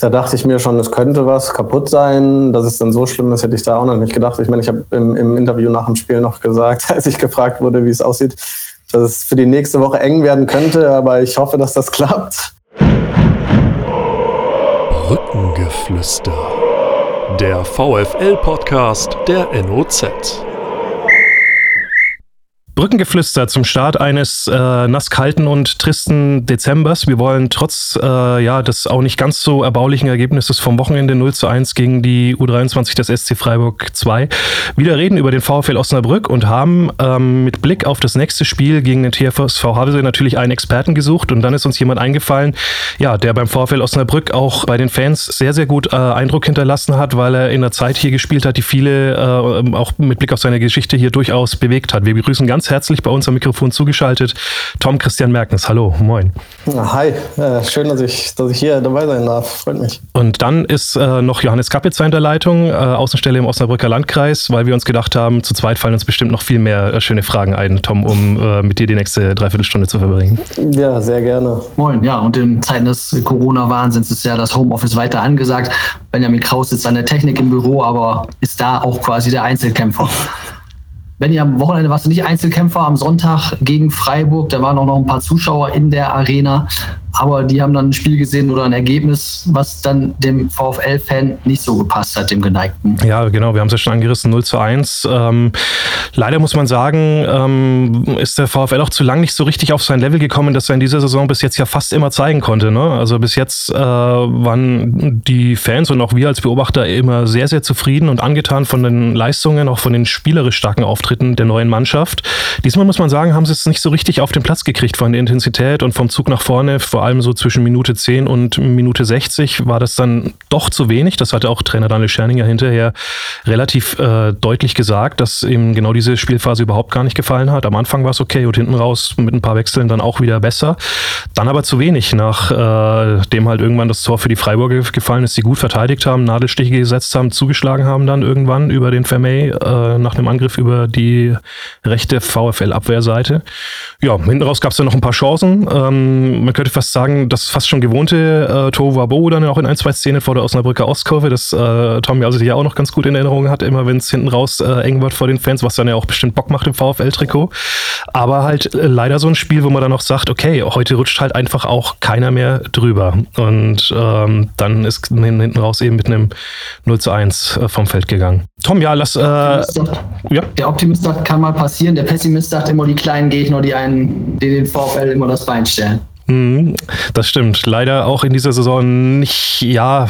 da dachte ich mir schon, es könnte was kaputt sein. Dass es dann so schlimm ist, hätte ich da auch noch nicht gedacht. Ich meine, ich habe im, im Interview nach dem Spiel noch gesagt, als ich gefragt wurde, wie es aussieht, dass es für die nächste Woche eng werden könnte, aber ich hoffe, dass das klappt. Brückengeflüster. Der VFL-Podcast der NOZ. Brückengeflüster zum Start eines äh, nasskalten und tristen Dezembers. Wir wollen trotz äh, ja, des auch nicht ganz so erbaulichen Ergebnisses vom Wochenende 0 zu 1 gegen die U23 des SC Freiburg 2 wieder reden über den VfL Osnabrück und haben ähm, mit Blick auf das nächste Spiel gegen den TFSV Havelse natürlich einen Experten gesucht und dann ist uns jemand eingefallen, ja, der beim VfL Osnabrück auch bei den Fans sehr, sehr gut äh, Eindruck hinterlassen hat, weil er in der Zeit hier gespielt hat, die viele äh, auch mit Blick auf seine Geschichte hier durchaus bewegt hat. Wir begrüßen ganz herzlich bei uns am Mikrofon zugeschaltet Tom Christian Merkens. Hallo, moin. Hi, äh, schön, dass ich, dass ich hier dabei sein darf. Freut mich. Und dann ist äh, noch Johannes Kapitzer in der Leitung, äh, Außenstelle im Osnabrücker Landkreis, weil wir uns gedacht haben, zu zweit fallen uns bestimmt noch viel mehr äh, schöne Fragen ein, Tom, um äh, mit dir die nächste Dreiviertelstunde zu verbringen. Ja, sehr gerne. Moin, ja, und in Zeiten des Corona-Wahnsinns ist ja das Homeoffice weiter angesagt. Benjamin Kraus sitzt an der Technik im Büro, aber ist da auch quasi der Einzelkämpfer. Benny, am Wochenende warst du nicht Einzelkämpfer, am Sonntag gegen Freiburg, da waren auch noch ein paar Zuschauer in der Arena aber die haben dann ein Spiel gesehen oder ein Ergebnis, was dann dem VfL-Fan nicht so gepasst hat, dem Geneigten. Ja, genau, wir haben es ja schon angerissen, 0 zu 1. Ähm, leider muss man sagen, ähm, ist der VfL auch zu lang nicht so richtig auf sein Level gekommen, das er in dieser Saison bis jetzt ja fast immer zeigen konnte. Ne? Also bis jetzt äh, waren die Fans und auch wir als Beobachter immer sehr, sehr zufrieden und angetan von den Leistungen, auch von den spielerisch starken Auftritten der neuen Mannschaft. Diesmal muss man sagen, haben sie es nicht so richtig auf den Platz gekriegt von der Intensität und vom Zug nach vorne, vor vor allem so zwischen Minute 10 und Minute 60 war das dann doch zu wenig. Das hatte auch Trainer Daniel Scherninger hinterher relativ äh, deutlich gesagt, dass ihm genau diese Spielphase überhaupt gar nicht gefallen hat. Am Anfang war es okay und hinten raus mit ein paar Wechseln dann auch wieder besser. Dann aber zu wenig, nachdem äh, halt irgendwann das Tor für die Freiburger gefallen ist, die gut verteidigt haben, Nadelstiche gesetzt haben, zugeschlagen haben dann irgendwann über den Vermey äh, nach einem Angriff über die rechte VfL-Abwehrseite. Ja, hinten raus gab es dann noch ein paar Chancen. Ähm, man könnte fast sagen, das fast schon gewohnte äh, Tohuwabo dann auch in ein, zwei Szenen vor der Osnabrücker Ostkurve, das äh, Tommy also ja auch noch ganz gut in Erinnerung hat, immer wenn es hinten raus äh, eng wird vor den Fans, was dann ja auch bestimmt Bock macht im VfL-Trikot. Aber halt äh, leider so ein Spiel, wo man dann noch sagt, okay, heute rutscht halt einfach auch keiner mehr drüber. Und ähm, dann ist hinten raus eben mit einem 0 zu 1 äh, vom Feld gegangen. Tom, ja, lass. Äh, ja. Der Optimist sagt, kann mal passieren. Der Pessimist sagt immer, die kleinen Gegner, die einen, die den VfL immer das Bein stellen. Mhm, das stimmt. Leider auch in dieser Saison nicht, ja,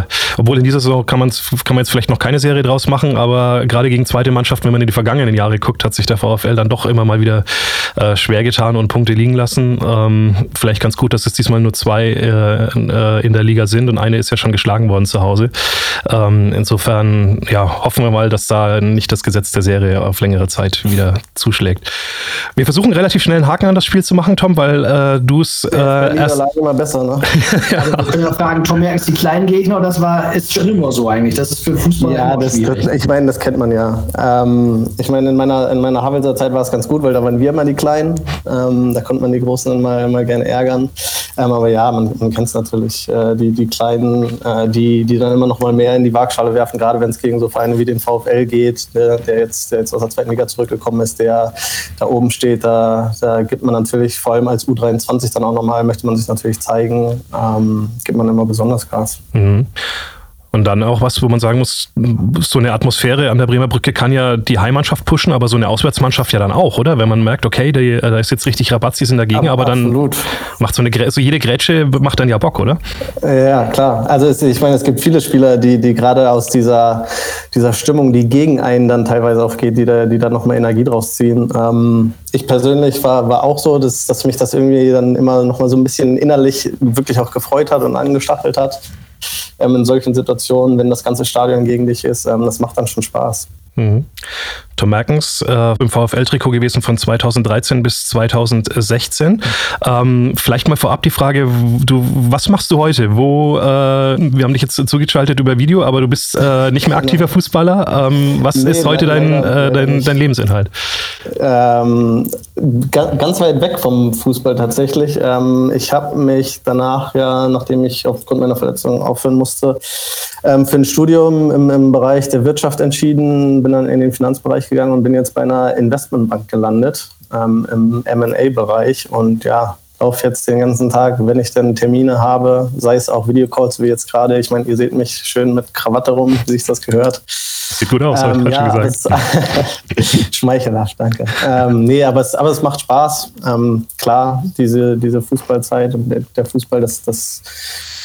äh, obwohl in dieser Saison kann, kann man jetzt vielleicht noch keine Serie draus machen, aber gerade gegen zweite Mannschaften, wenn man in die vergangenen Jahre guckt, hat sich der VfL dann doch immer mal wieder äh, schwer getan und Punkte liegen lassen. Ähm, vielleicht ganz gut, dass es diesmal nur zwei äh, äh, in der Liga sind und eine ist ja schon geschlagen worden zu Hause. Ähm, insofern, ja, hoffen wir mal, dass da nicht das Gesetz der Serie auf längere Zeit wieder zuschlägt. Wir versuchen relativ schnell einen Haken an das Spiel zu machen, Tom, weil äh, du es äh, erst immer besser, ne? ja. Also, ich will fragen, Tom Merks, die kleinen Gegner, das war, ist schon immer so eigentlich. Das ist für Fußball ja, das, das, ich meine, das kennt man ja. Ähm, ich meine, in meiner, in meiner Havelser Zeit war es ganz gut, weil da waren wir immer die Kleinen. Ähm, da konnte man die Großen dann mal, mal gerne ärgern. Ähm, aber ja, man, man kennt es natürlich. Äh, die, die Kleinen, äh, die, die dann immer noch mal mehr in die Waagschale werfen, gerade wenn es gegen so Vereine wie den VfL geht, der, der, jetzt, der jetzt aus der zweiten Liga zurückgekommen ist, der da oben steht, da, da gibt man natürlich vor allem als U23 dann auch nochmal, möchte man sich natürlich zeigen, ähm, gibt man immer besonders Gas. Mhm. Und dann auch was, wo man sagen muss, so eine Atmosphäre an der Bremer Brücke kann ja die Heimmannschaft pushen, aber so eine Auswärtsmannschaft ja dann auch, oder? Wenn man merkt, okay, da, da ist jetzt richtig Rabatzis sind dagegen, aber, aber dann macht so eine also jede Grätsche macht dann ja Bock, oder? Ja, klar. Also es, ich meine, es gibt viele Spieler, die, die gerade aus dieser, dieser Stimmung, die gegen einen dann teilweise aufgeht, die da, die da nochmal Energie draus ziehen. Ähm, ich persönlich war, war auch so, dass, dass mich das irgendwie dann immer nochmal so ein bisschen innerlich wirklich auch gefreut hat und angestachelt hat in solchen Situationen, wenn das ganze Stadion gegen dich ist. Ähm, das macht dann schon Spaß. Mhm. Tom Merkens äh, im VfL-Trikot gewesen von 2013 bis 2016. Ähm, vielleicht mal vorab die Frage, du, was machst du heute? Wo, äh, wir haben dich jetzt zugeschaltet über Video, aber du bist äh, nicht mehr aktiver Fußballer. Ähm, was nee, ist heute dein, äh, dein, dein, Lebensinhalt? Ähm, ganz weit weg vom Fußball tatsächlich. Ähm, ich habe mich danach, ja, nachdem ich aufgrund meiner Verletzung aufhören musste, ähm, für ein Studium im, im Bereich der Wirtschaft entschieden, bin dann in den Finanzbereich gegangen und bin jetzt bei einer Investmentbank gelandet ähm, im MA-Bereich. Und ja, laufe jetzt den ganzen Tag, wenn ich dann Termine habe, sei es auch Videocalls wie jetzt gerade. Ich meine, ihr seht mich schön mit Krawatte rum, wie sich das gehört. Sieht gut aus, ähm, ja, schon gesagt. schmeichelhaft, danke. Ähm, nee, aber es, aber es macht Spaß. Ähm, klar, diese, diese Fußballzeit und der, der Fußball, das, das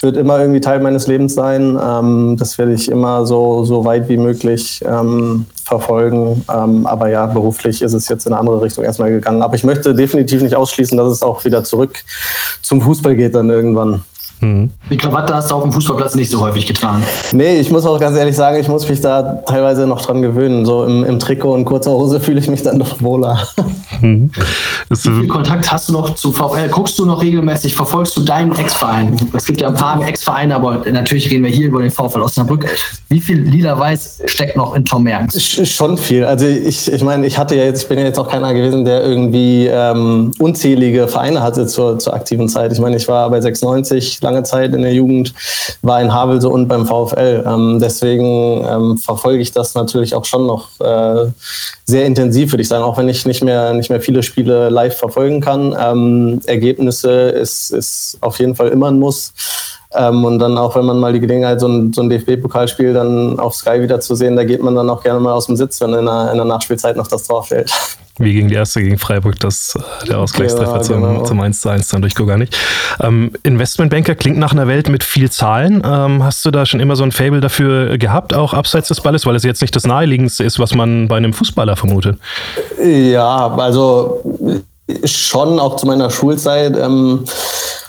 wird immer irgendwie Teil meines Lebens sein. Ähm, das werde ich immer so, so weit wie möglich ähm, verfolgen. Ähm, aber ja, beruflich ist es jetzt in eine andere Richtung erstmal gegangen. Aber ich möchte definitiv nicht ausschließen, dass es auch wieder zurück zum Fußball geht dann irgendwann. Mhm. Die Krawatte hast du auf dem Fußballplatz nicht so häufig getragen. Nee, ich muss auch ganz ehrlich sagen, ich muss mich da teilweise noch dran gewöhnen. So im, im Trikot und kurzer Hose fühle ich mich dann doch wohler. Mhm. Wie viel Kontakt hast du noch zu VfL? Guckst du noch regelmäßig? Verfolgst du deinen Ex-Verein? Es gibt ja ein paar Ex-Vereine, aber natürlich reden wir hier über den VfL Osnabrück. Wie viel lila-weiß steckt noch in Tom Merkens? Schon viel. Also ich, ich meine, ich hatte ja jetzt, ich bin ja jetzt auch keiner gewesen, der irgendwie ähm, unzählige Vereine hatte zur, zur aktiven Zeit. Ich meine, ich war bei 96 lange Zeit in der Jugend, war in Havelse und beim VfL. Ähm, deswegen ähm, verfolge ich das natürlich auch schon noch äh, sehr intensiv, würde ich sagen, auch wenn ich nicht mehr, nicht mehr viele Spiele live verfolgen kann. Ähm, Ergebnisse ist, ist auf jeden Fall immer ein Muss. Ähm, und dann auch, wenn man mal die Gelegenheit, so ein, so ein DFB-Pokalspiel dann auf Sky wieder zu sehen, da geht man dann auch gerne mal aus dem Sitz, wenn in der, in der Nachspielzeit noch das Tor fällt. Wie gegen die erste gegen Freiburg, das, äh, der Ausgleichstreffer ja, zum, genau. zum 1 zu 1 dann durch Gogani. Ähm, Investmentbanker klingt nach einer Welt mit viel Zahlen. Ähm, hast du da schon immer so ein Fable dafür gehabt, auch abseits des Balles, weil es jetzt nicht das naheliegendste ist, was man bei einem Fußballer vermutet? Ja, also schon auch zu meiner Schulzeit. Ähm,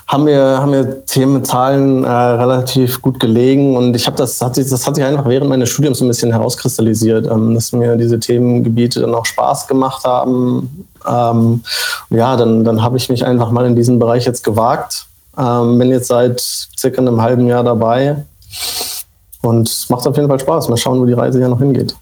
haben mir, haben mir Themen, Zahlen äh, relativ gut gelegen und ich habe das, hat sich, das hat sich einfach während meines Studiums ein bisschen herauskristallisiert, ähm, dass mir diese Themengebiete dann auch Spaß gemacht haben. Ähm, ja, dann, dann habe ich mich einfach mal in diesen Bereich jetzt gewagt. Ähm, bin jetzt seit circa einem halben Jahr dabei und macht auf jeden Fall Spaß. Mal schauen, wo die Reise hier noch hingeht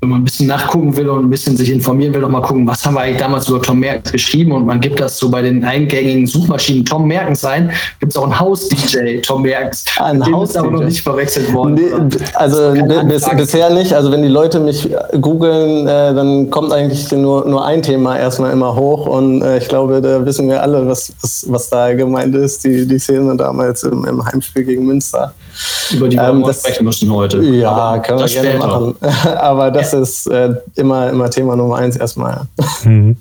wenn man ein bisschen nachgucken will und ein bisschen sich informieren will, auch mal gucken, was haben wir eigentlich damals über Tom Merkens geschrieben und man gibt das so bei den eingängigen Suchmaschinen Tom Merkens ein, gibt es auch einen Haus-DJ Tom Merkens. Ah, ein Haus ist aber noch nicht verwechselt worden. Nee, also bis, bisher nicht. Also wenn die Leute mich googeln, äh, dann kommt eigentlich nur, nur ein Thema erstmal immer hoch und äh, ich glaube, da wissen wir alle, was, was, was da gemeint ist, die, die Szene damals im, im Heimspiel gegen Münster. Über die wir ähm, das, sprechen müssen heute. Ja, aber können wir gerne machen. aber das ja. ist äh, immer, immer Thema Nummer eins erstmal. Mhm.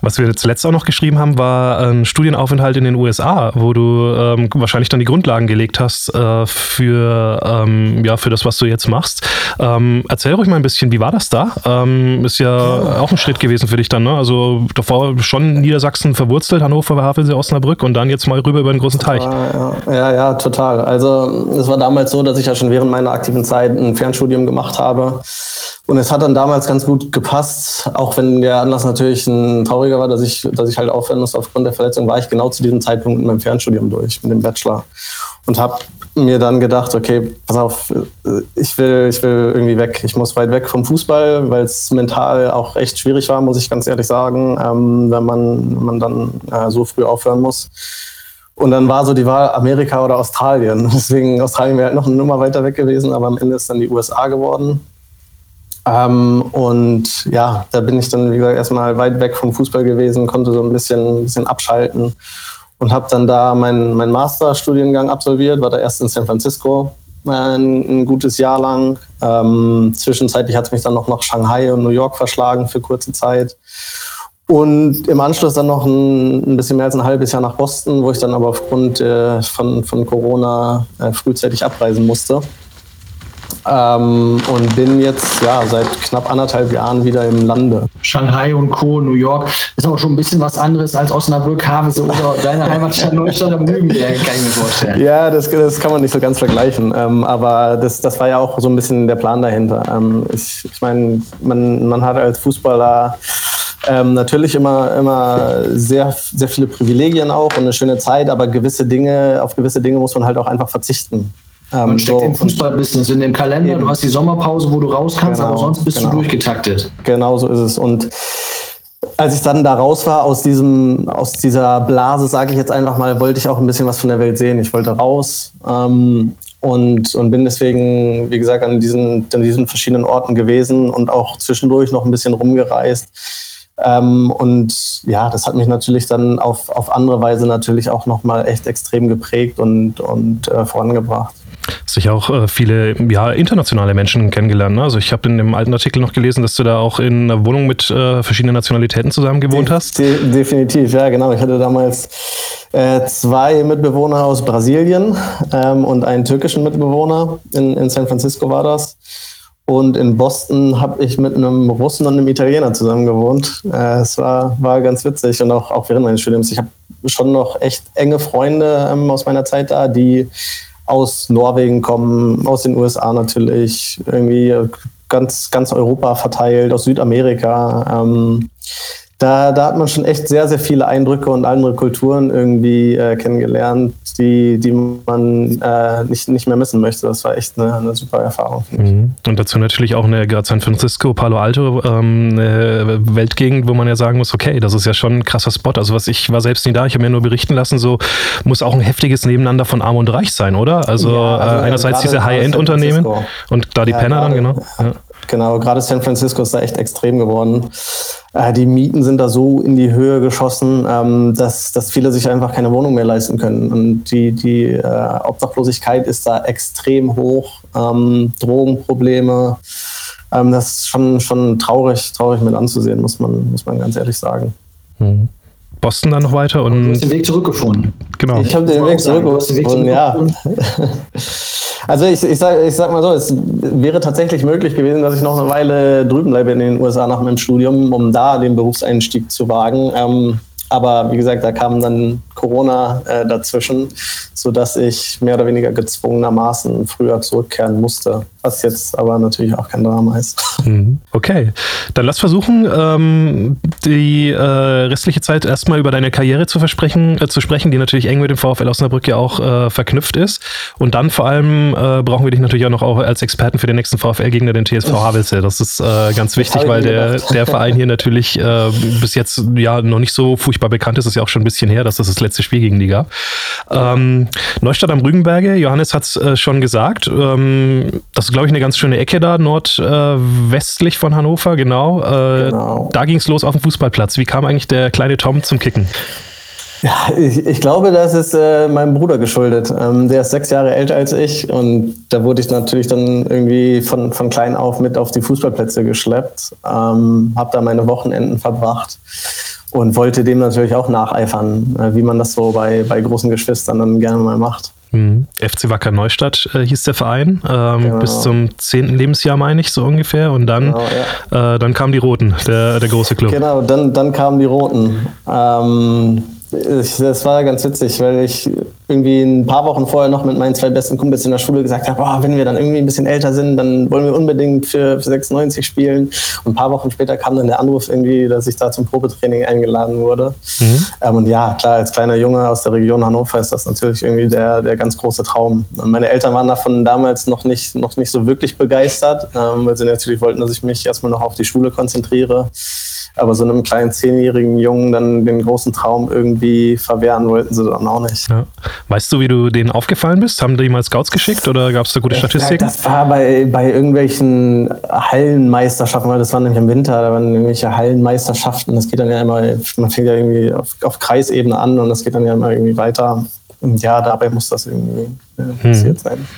Was wir zuletzt auch noch geschrieben haben, war ein Studienaufenthalt in den USA, wo du ähm, wahrscheinlich dann die Grundlagen gelegt hast äh, für, ähm, ja, für das, was du jetzt machst. Ähm, erzähl ruhig mal ein bisschen, wie war das da? Ähm, ist ja, ja, auch ein Schritt gewesen für dich dann, ne? Also davor schon Niedersachsen verwurzelt, Hannover, Havelse, Osnabrück und dann jetzt mal rüber über den großen Teich. Ja, ja, ja, total. Also es war damals so, dass ich ja schon während meiner aktiven Zeit ein Fernstudium gemacht habe. Und es hat dann damals ganz gut gepasst, auch wenn der Anlass natürlich ein trauriger war, dass ich, dass ich halt aufhören musste aufgrund der Verletzung, war ich genau zu diesem Zeitpunkt mit meinem Fernstudium durch, mit dem Bachelor. Und habe mir dann gedacht, okay, pass auf, ich will, ich will irgendwie weg. Ich muss weit weg vom Fußball, weil es mental auch echt schwierig war, muss ich ganz ehrlich sagen, ähm, wenn, man, wenn man dann äh, so früh aufhören muss. Und dann war so die Wahl Amerika oder Australien. Deswegen Australien wäre halt noch eine Nummer weiter weg gewesen, aber am Ende ist dann die USA geworden. Ähm, und ja, da bin ich dann, wie gesagt, erstmal weit weg vom Fußball gewesen, konnte so ein bisschen, ein bisschen abschalten und habe dann da meinen mein Masterstudiengang absolviert, war da erst in San Francisco ein, ein gutes Jahr lang. Ähm, zwischenzeitlich hat es mich dann noch nach Shanghai und New York verschlagen für kurze Zeit. Und im Anschluss dann noch ein, ein, bisschen mehr als ein halbes Jahr nach Boston, wo ich dann aber aufgrund äh, von, von Corona äh, frühzeitig abreisen musste. Ähm, und bin jetzt ja seit knapp anderthalb Jahren wieder im Lande. Shanghai und Co., New York, ist aber schon ein bisschen was anderes als Osnabrück, Havelse oder deine Heimatstadt Neustadt am Lügenberg, kann ich mir vorstellen. Ja, das, das kann man nicht so ganz vergleichen, ähm, aber das, das war ja auch so ein bisschen der Plan dahinter. Ähm, ich ich meine, man, man hat als Fußballer ähm, natürlich immer, immer sehr, sehr viele Privilegien auch und eine schöne Zeit, aber gewisse Dinge, auf gewisse Dinge muss man halt auch einfach verzichten. Ähm, man steckt so, im Fußballbusiness in dem Kalender, eben. du hast die Sommerpause, wo du raus kannst, genau, aber sonst bist genau. du durchgetaktet. Genau so ist es. Und als ich dann da raus war aus diesem, aus dieser Blase, sage ich jetzt einfach mal, wollte ich auch ein bisschen was von der Welt sehen. Ich wollte raus ähm, und, und bin deswegen, wie gesagt, an diesen, an diesen verschiedenen Orten gewesen und auch zwischendurch noch ein bisschen rumgereist ähm, und ja, das hat mich natürlich dann auf, auf andere Weise natürlich auch nochmal echt extrem geprägt und, und äh, vorangebracht. Sicher auch äh, viele ja, internationale Menschen kennengelernt. Ne? Also ich habe in dem alten Artikel noch gelesen, dass du da auch in einer Wohnung mit äh, verschiedenen Nationalitäten zusammen gewohnt hast. De definitiv, ja genau. Ich hatte damals äh, zwei Mitbewohner aus Brasilien ähm, und einen türkischen Mitbewohner. In, in San Francisco war das. Und in Boston habe ich mit einem Russen und einem Italiener zusammen gewohnt. Äh, es war, war ganz witzig und auch, auch während meines Studiums. Ich habe schon noch echt enge Freunde ähm, aus meiner Zeit da, die aus Norwegen kommen, aus den USA natürlich, irgendwie ganz, ganz Europa verteilt, aus Südamerika. Ähm, da, da hat man schon echt sehr, sehr viele Eindrücke und andere Kulturen irgendwie äh, kennengelernt, die, die man äh, nicht, nicht mehr missen möchte. Das war echt eine, eine super Erfahrung. Mhm. Und dazu natürlich auch eine gerade San Francisco, Palo Alto, ähm, eine Weltgegend, wo man ja sagen muss, okay, das ist ja schon ein krasser Spot. Also was ich war selbst nie da, ich habe mir nur berichten lassen, so muss auch ein heftiges Nebeneinander von Arm und Reich sein, oder? Also, ja, also äh, einerseits diese High-End-Unternehmen und da die ja, Penner dann, genau. Ja. Genau, gerade San Francisco ist da echt extrem geworden. Äh, die Mieten sind da so in die Höhe geschossen, ähm, dass, dass viele sich einfach keine Wohnung mehr leisten können. Und die, die äh, Obdachlosigkeit ist da extrem hoch, ähm, Drogenprobleme. Ähm, das ist schon, schon traurig, traurig mit anzusehen, muss man, muss man ganz ehrlich sagen. Mhm. Boston dann noch weiter und. Du hast den Weg zurückgefunden. Genau. Ich habe den Weg zurückgefunden, ja. Also ich, ich, sag, ich sag mal so, es wäre tatsächlich möglich gewesen, dass ich noch eine Weile drüben bleibe in den USA nach meinem Studium, um da den Berufseinstieg zu wagen. Ähm, aber wie gesagt, da kam dann Corona äh, dazwischen, sodass ich mehr oder weniger gezwungenermaßen früher zurückkehren musste. Was jetzt aber natürlich auch kein Drama ist. Mhm. Okay, dann lass versuchen, ähm, die äh, restliche Zeit erstmal über deine Karriere zu, versprechen, äh, zu sprechen, die natürlich eng mit dem VfL Osnabrück ja auch äh, verknüpft ist. Und dann vor allem äh, brauchen wir dich natürlich auch noch auch als Experten für den nächsten VfL-Gegner, den TSV Havelse. Das ist äh, ganz wichtig, weil der, der Verein hier natürlich bis jetzt ja noch nicht so furchtbar bekannt ist. Das ist ja auch schon ein bisschen her, dass das das letzte Spiel gegen die gab. Ähm, Neustadt am Rügenberge, Johannes hat es schon gesagt. Ähm, das glaube ich, eine ganz schöne Ecke da, nordwestlich äh, von Hannover, genau. Äh, genau. Da ging es los auf dem Fußballplatz. Wie kam eigentlich der kleine Tom zum Kicken? Ja, ich, ich glaube, das ist äh, meinem Bruder geschuldet. Ähm, der ist sechs Jahre älter als ich und da wurde ich natürlich dann irgendwie von, von klein auf mit auf die Fußballplätze geschleppt, ähm, habe da meine Wochenenden verbracht und wollte dem natürlich auch nacheifern, äh, wie man das so bei, bei großen Geschwistern dann gerne mal macht. FC Wacker Neustadt äh, hieß der Verein, ähm, genau. bis zum zehnten Lebensjahr meine ich so ungefähr und dann, genau, ja. äh, dann kamen die Roten, der, der große Club. Genau, dann, dann kamen die Roten. Ähm, ich, das war ganz witzig, weil ich irgendwie ein paar Wochen vorher noch mit meinen zwei besten Kumpels in der Schule gesagt habe, oh, wenn wir dann irgendwie ein bisschen älter sind, dann wollen wir unbedingt für, für 96 spielen. Und ein paar Wochen später kam dann der Anruf irgendwie, dass ich da zum Probetraining eingeladen wurde. Mhm. Ähm, und ja, klar, als kleiner Junge aus der Region Hannover ist das natürlich irgendwie der, der ganz große Traum. Und meine Eltern waren davon damals noch nicht, noch nicht so wirklich begeistert, ähm, weil sie natürlich wollten, dass ich mich erstmal noch auf die Schule konzentriere. Aber so einem kleinen zehnjährigen Jungen dann den großen Traum irgendwie verwehren wollten sie dann auch nicht. Ja. Weißt du, wie du denen aufgefallen bist? Haben die mal Scouts geschickt oder gab es da gute Statistiken? Das war bei, bei irgendwelchen Hallenmeisterschaften, weil das war nämlich im Winter, da waren irgendwelche Hallenmeisterschaften. Das geht dann ja immer, man fängt ja irgendwie auf, auf Kreisebene an und das geht dann ja immer irgendwie weiter. Und ja, dabei muss das irgendwie äh, passiert hm. sein.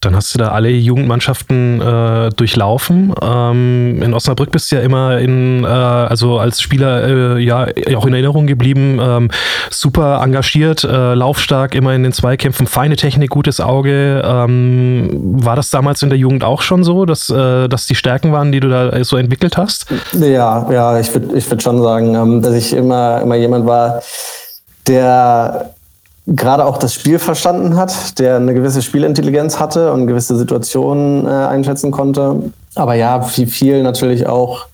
Dann hast du da alle Jugendmannschaften äh, durchlaufen. Ähm, in Osnabrück bist du ja immer in, äh, also als Spieler äh, ja auch in Erinnerung geblieben. Ähm, super engagiert, äh, laufstark, immer in den Zweikämpfen, feine Technik, gutes Auge. Ähm, war das damals in der Jugend auch schon so, dass, äh, dass die Stärken waren, die du da so entwickelt hast? Ja, ja, ich würde ich würd schon sagen, ähm, dass ich immer, immer jemand war, der gerade auch das Spiel verstanden hat, der eine gewisse Spielintelligenz hatte und gewisse Situationen äh, einschätzen konnte. Aber ja, wie viel natürlich auch,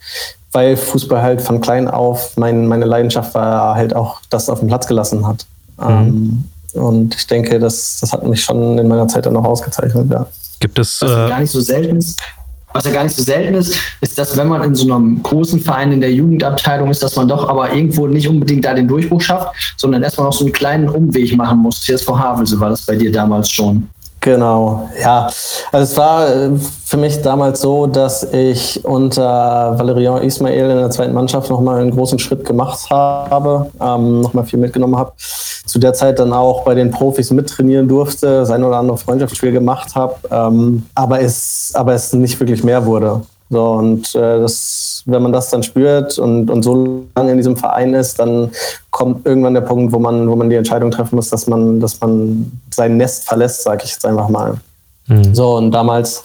weil Fußball halt von klein auf mein, meine Leidenschaft war, halt auch das auf dem Platz gelassen hat. Mhm. Ähm, und ich denke, das, das hat mich schon in meiner Zeit dann noch ausgezeichnet, ja. Gibt es. Was äh, gar nicht so selten ist, was ja gar nicht so selten ist, ist, dass wenn man in so einem großen Verein in der Jugendabteilung ist, dass man doch aber irgendwo nicht unbedingt da den Durchbruch schafft, sondern erstmal noch so einen kleinen Umweg machen muss. TSV Havelse war das bei dir damals schon. Genau, ja. Also es war äh, für mich damals so, dass ich unter Valerian Ismail in der zweiten Mannschaft nochmal einen großen Schritt gemacht habe, ähm, nochmal viel mitgenommen habe. Zu der Zeit dann auch bei den Profis mittrainieren durfte, sein oder andere Freundschaftsspiel gemacht habe, ähm, aber, es, aber es nicht wirklich mehr wurde. So, und äh, das, wenn man das dann spürt und, und so lange in diesem Verein ist, dann kommt irgendwann der Punkt, wo man, wo man die Entscheidung treffen muss, dass man, dass man sein Nest verlässt, sage ich jetzt einfach mal. Mhm. So, und damals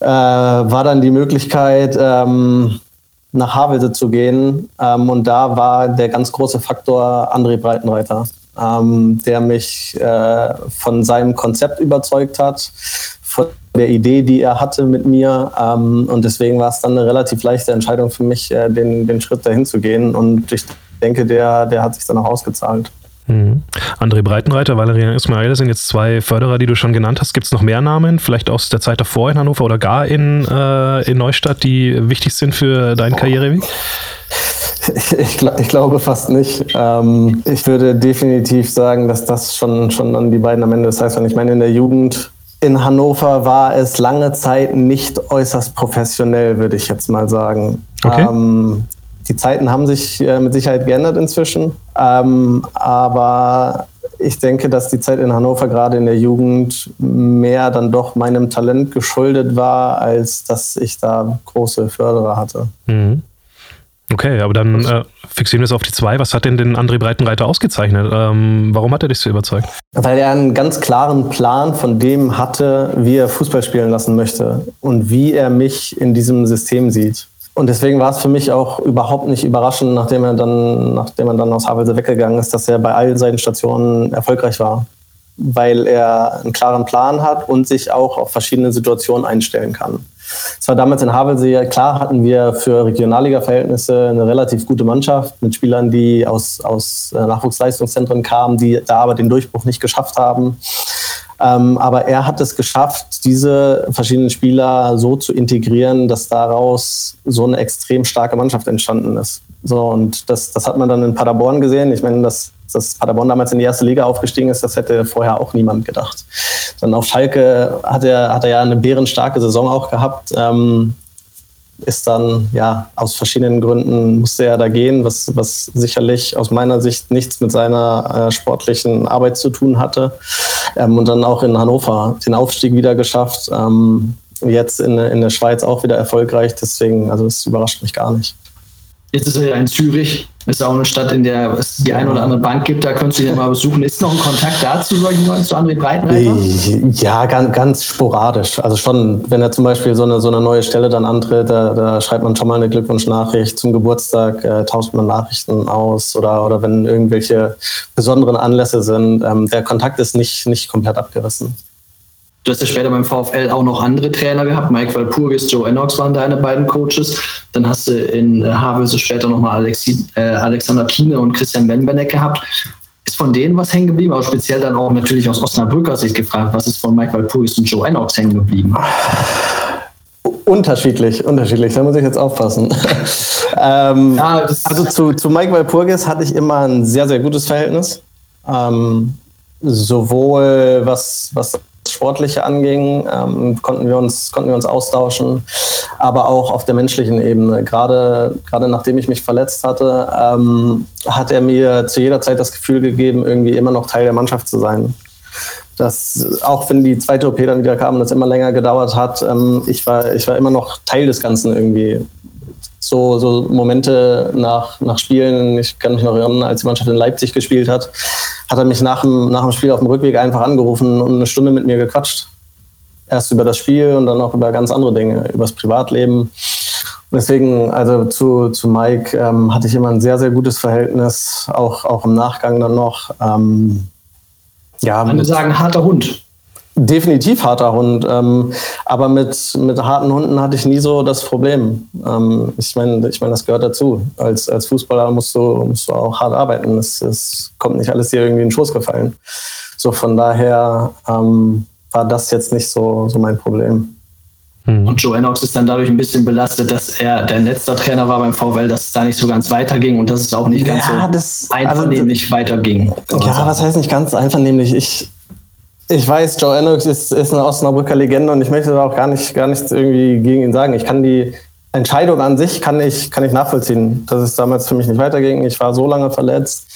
äh, war dann die Möglichkeit, ähm, nach Havelse zu gehen. Ähm, und da war der ganz große Faktor André Breitenreiter, ähm, der mich äh, von seinem Konzept überzeugt hat, der Idee, die er hatte mit mir. Ähm, und deswegen war es dann eine relativ leichte Entscheidung für mich, äh, den, den Schritt dahin zu gehen. Und ich denke, der, der hat sich dann auch ausgezahlt. Mhm. André Breitenreiter, Valerian Ismail sind jetzt zwei Förderer, die du schon genannt hast. Gibt es noch mehr Namen, vielleicht aus der Zeit davor in Hannover oder gar in, äh, in Neustadt, die wichtig sind für deinen Karriereweg? Ich, ich, ich, glaube fast nicht. Ähm, ich würde definitiv sagen, dass das schon, schon dann die beiden am Ende das heißt, wenn ich meine, in der Jugend in Hannover war es lange Zeit nicht äußerst professionell, würde ich jetzt mal sagen. Okay. Ähm, die Zeiten haben sich äh, mit Sicherheit geändert inzwischen, ähm, aber ich denke, dass die Zeit in Hannover gerade in der Jugend mehr dann doch meinem Talent geschuldet war, als dass ich da große Förderer hatte. Mhm. Okay, aber dann äh, fixieren wir es auf die zwei. Was hat denn den André Breitenreiter ausgezeichnet? Ähm, warum hat er dich so überzeugt? Weil er einen ganz klaren Plan von dem hatte, wie er Fußball spielen lassen möchte und wie er mich in diesem System sieht. Und deswegen war es für mich auch überhaupt nicht überraschend, nachdem er dann, nachdem er dann aus Havelse weggegangen ist, dass er bei all seinen Stationen erfolgreich war. Weil er einen klaren Plan hat und sich auch auf verschiedene Situationen einstellen kann. Es war damals in Havelsee, klar hatten wir für Regionalliga-Verhältnisse eine relativ gute Mannschaft mit Spielern, die aus, aus äh, Nachwuchsleistungszentren kamen, die da aber den Durchbruch nicht geschafft haben. Ähm, aber er hat es geschafft, diese verschiedenen Spieler so zu integrieren, dass daraus so eine extrem starke Mannschaft entstanden ist. So, und das, das hat man dann in Paderborn gesehen. Ich meine, dass, dass Paderborn damals in die erste Liga aufgestiegen ist, das hätte vorher auch niemand gedacht. Dann auf Schalke hat er, hat er ja eine bärenstarke Saison auch gehabt. Ähm, ist dann ja aus verschiedenen Gründen musste er da gehen, was, was sicherlich aus meiner Sicht nichts mit seiner äh, sportlichen Arbeit zu tun hatte. Ähm, und dann auch in Hannover den Aufstieg wieder geschafft. Ähm, jetzt in, in der Schweiz auch wieder erfolgreich. Deswegen, also das überrascht mich gar nicht. Jetzt ist er ja in Zürich. Ist auch eine Stadt, in der es die eine oder andere Bank gibt. Da könntest du ihn mal besuchen. Ist noch ein Kontakt dazu, solchen Leuten, zu André Breitenreiter? Ja, ganz, ganz sporadisch. Also schon, wenn er zum Beispiel so eine, so eine neue Stelle dann antritt, da, da schreibt man schon mal eine Glückwunschnachricht zum Geburtstag, äh, tauscht man Nachrichten aus oder, oder wenn irgendwelche besonderen Anlässe sind. Ähm, der Kontakt ist nicht, nicht komplett abgerissen. Du hast ja später beim VfL auch noch andere Trainer gehabt. Mike Walpurgis, Joe Enox waren deine beiden Coaches. Dann hast du in äh, Havelse später nochmal Alexi, äh, Alexander Kiene und Christian Benbenek gehabt. Ist von denen was hängen geblieben? Aber speziell dann auch natürlich aus Osnabrücker Sicht gefragt, was ist von Mike Walpurgis und Joe Enox hängen geblieben? Unterschiedlich, unterschiedlich. Da muss ich jetzt aufpassen. ähm, ja, also zu, zu Mike Walpurgis hatte ich immer ein sehr, sehr gutes Verhältnis. Ähm, sowohl was, was Sportliche anging, ähm, konnten, wir uns, konnten wir uns austauschen, aber auch auf der menschlichen Ebene. Gerade, gerade nachdem ich mich verletzt hatte, ähm, hat er mir zu jeder Zeit das Gefühl gegeben, irgendwie immer noch Teil der Mannschaft zu sein. dass auch wenn die zweite OP dann wieder kam und es immer länger gedauert hat, ähm, ich, war, ich war immer noch Teil des Ganzen irgendwie. So, so Momente nach, nach Spielen, ich kann mich noch erinnern, als die Mannschaft in Leipzig gespielt hat, hat er mich nach dem, nach dem Spiel auf dem Rückweg einfach angerufen und eine Stunde mit mir gequatscht. Erst über das Spiel und dann auch über ganz andere Dinge, über das Privatleben. Und deswegen, also zu, zu Mike ähm, hatte ich immer ein sehr, sehr gutes Verhältnis, auch, auch im Nachgang dann noch. Ähm, ja, Man würde sagen, harter Hund. Definitiv harter Hund. Ähm, aber mit, mit harten Hunden hatte ich nie so das Problem. Ähm, ich meine, ich mein, das gehört dazu. Als, als Fußballer musst du, musst du auch hart arbeiten. Es, es kommt nicht alles dir irgendwie in den Schoß gefallen. So von daher ähm, war das jetzt nicht so, so mein Problem. Mhm. Und Joe Enox ist dann dadurch ein bisschen belastet, dass er der letzte Trainer war beim VfL, dass es da nicht so ganz weiterging und dass es auch nicht ganz ja, so das, einvernehmlich also, weiterging. Ja, was heißt nicht ganz einvernehmlich? Ich, ich weiß, Joe Enox ist, ist eine Osnabrücker Legende und ich möchte da auch gar, nicht, gar nichts irgendwie gegen ihn sagen. Ich kann die Entscheidung an sich kann ich, kann ich nachvollziehen, dass es damals für mich nicht weiterging. Ich war so lange verletzt.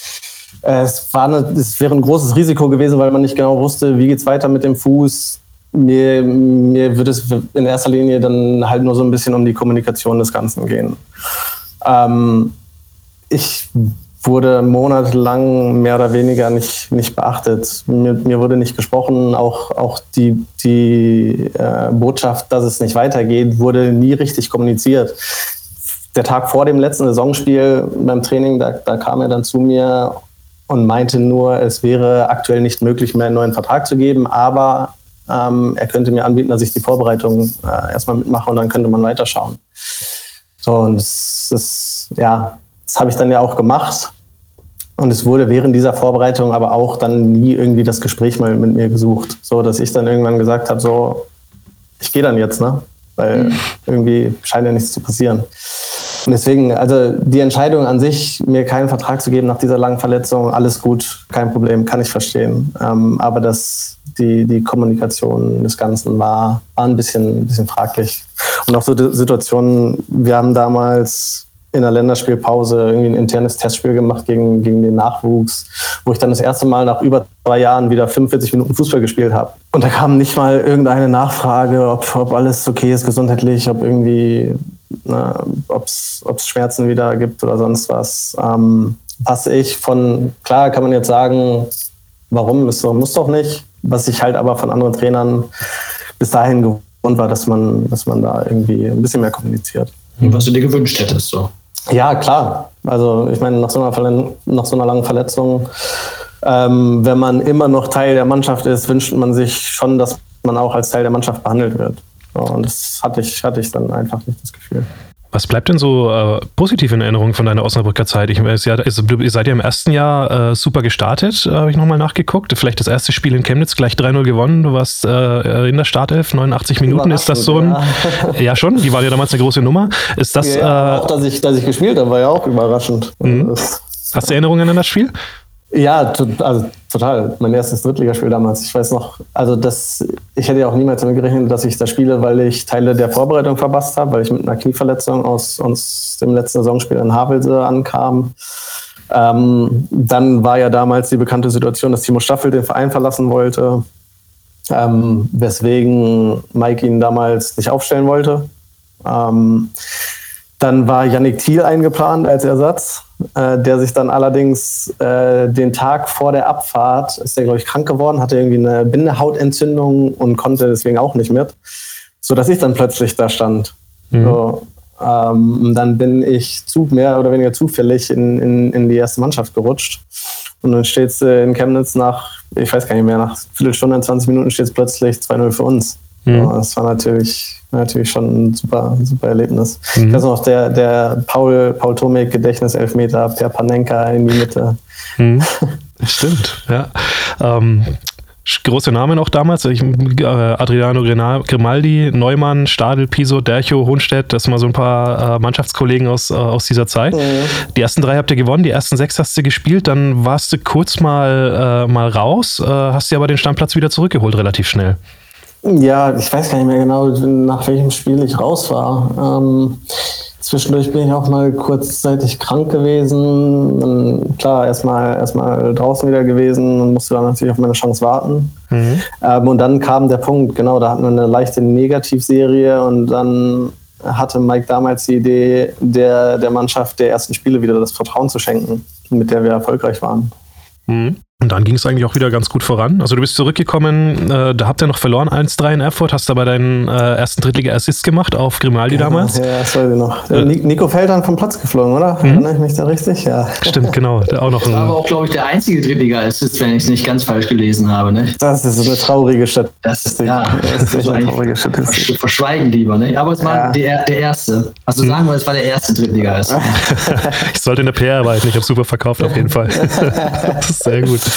Es, war eine, es wäre ein großes Risiko gewesen, weil man nicht genau wusste, wie geht es weiter mit dem Fuß. Mir, mir würde es in erster Linie dann halt nur so ein bisschen um die Kommunikation des Ganzen gehen. Ähm, ich wurde monatelang mehr oder weniger nicht, nicht beachtet. Mir, mir wurde nicht gesprochen, auch, auch die, die äh, Botschaft, dass es nicht weitergeht, wurde nie richtig kommuniziert. Der Tag vor dem letzten Saisonspiel beim Training, da, da kam er dann zu mir und meinte nur, es wäre aktuell nicht möglich, mehr einen neuen Vertrag zu geben, aber ähm, er könnte mir anbieten, dass ich die Vorbereitung äh, erstmal mitmache und dann könnte man weiterschauen. So, und das ist, ja, das habe ich dann ja auch gemacht. Und es wurde während dieser Vorbereitung aber auch dann nie irgendwie das Gespräch mal mit mir gesucht. So, dass ich dann irgendwann gesagt habe, so, ich gehe dann jetzt, ne? Weil mhm. irgendwie scheint ja nichts zu passieren. Und deswegen, also die Entscheidung an sich, mir keinen Vertrag zu geben nach dieser langen Verletzung, alles gut, kein Problem, kann ich verstehen. Ähm, aber das, die, die Kommunikation des Ganzen war, war ein bisschen, ein bisschen fraglich. Und auch so die Situationen, wir haben damals in der Länderspielpause irgendwie ein internes Testspiel gemacht gegen, gegen den Nachwuchs, wo ich dann das erste Mal nach über zwei Jahren wieder 45 Minuten Fußball gespielt habe. Und da kam nicht mal irgendeine Nachfrage, ob, ob alles okay ist gesundheitlich, ob irgendwie, ob es Schmerzen wieder gibt oder sonst was. Ähm, was ich von, klar kann man jetzt sagen, warum, ist muss doch nicht. Was ich halt aber von anderen Trainern bis dahin gewohnt war, dass man, dass man da irgendwie ein bisschen mehr kommuniziert. Und was du dir gewünscht hättest, so. Ja, klar. Also ich meine, nach so einer, nach so einer langen Verletzung, ähm, wenn man immer noch Teil der Mannschaft ist, wünscht man sich schon, dass man auch als Teil der Mannschaft behandelt wird. So, und das hatte ich, hatte ich dann einfach nicht das Gefühl. Was bleibt denn so äh, positiv in Erinnerung von deiner Osnabrücker Zeit? Ich weiß, ja, ihr seid ja im ersten Jahr äh, super gestartet, äh, habe ich nochmal nachgeguckt. Vielleicht das erste Spiel in Chemnitz gleich 3-0 gewonnen. Du warst äh, in der Startelf, 89 Minuten. Ist das so ein. Ja. ja. schon, die war ja damals eine große Nummer. Ist das. Ja, äh, auch, dass ich, dass ich gespielt habe, war ja auch überraschend. Mhm. Hast du Erinnerungen an das Spiel? Ja, also total. Mein erstes Drittligaspiel damals. Ich weiß noch, also das, ich hätte ja auch niemals damit gerechnet, dass ich da spiele, weil ich Teile der Vorbereitung verpasst habe, weil ich mit einer Knieverletzung aus, aus dem letzten Saisonspiel in Havelse ankam. Ähm, dann war ja damals die bekannte Situation, dass Timo Staffel den Verein verlassen wollte, ähm, weswegen Mike ihn damals nicht aufstellen wollte. Ähm, dann war Yannick Thiel eingeplant als Ersatz, äh, der sich dann allerdings äh, den Tag vor der Abfahrt, ist der glaube ich krank geworden, hatte irgendwie eine Bindehautentzündung und konnte deswegen auch nicht mit, so dass ich dann plötzlich da stand. Mhm. So, ähm, dann bin ich zu, mehr oder weniger zufällig in, in, in die erste Mannschaft gerutscht. Und dann steht es äh, in Chemnitz nach, ich weiß gar nicht mehr, nach Viertelstunde, 20 Minuten steht es plötzlich 2-0 für uns. Mhm. Das war natürlich natürlich schon ein super, super Erlebnis. Mhm. Ich weiß noch, der, der Paul, Paul Tomek Gedächtniselfmeter per Panenka in die Mitte. Mhm. Stimmt, ja. Ähm, große Namen auch damals. Ich, äh, Adriano Grimaldi, Neumann, Stadel, Piso, Dercho, Hohnstedt, das sind mal so ein paar äh, Mannschaftskollegen aus, äh, aus dieser Zeit. Mhm. Die ersten drei habt ihr gewonnen, die ersten sechs hast du gespielt, dann warst du kurz mal, äh, mal raus, äh, hast dir aber den Stammplatz wieder zurückgeholt, relativ schnell. Ja, ich weiß gar nicht mehr genau, nach welchem Spiel ich raus war. Ähm, Zwischendurch bin ich auch mal kurzzeitig krank gewesen. Und klar, erstmal erstmal draußen wieder gewesen und musste dann natürlich auf meine Chance warten. Mhm. Ähm, und dann kam der Punkt, genau, da hatten wir eine leichte Negativserie und dann hatte Mike damals die Idee, der, der Mannschaft der ersten Spiele wieder das Vertrauen zu schenken, mit der wir erfolgreich waren. Mhm. Und dann ging es eigentlich auch wieder ganz gut voran. Also du bist zurückgekommen, äh, da habt ihr noch verloren 1-3 in Erfurt, hast aber deinen äh, ersten Drittliga-Assist gemacht auf Grimaldi ja, damals. Ja, das weiß ich noch. Äh, Nico Feldern vom Platz geflogen, oder? Mhm. Erinnere ich mich da richtig? Ja. Stimmt, genau. Der auch noch das war aber auch, glaube ich, der einzige Drittliga-Assist, wenn ich es nicht ganz falsch gelesen habe. Ne? Das ist eine traurige Stadt. Das ist, ja, das ist eine traurige Statistik. Verschweigen lieber, ne? Aber es war ja. der, der erste. Also sagen wir, es war der erste Drittliga-Assist. ich sollte in der PR arbeiten, ich habe super verkauft auf jeden Fall. das ist sehr gut.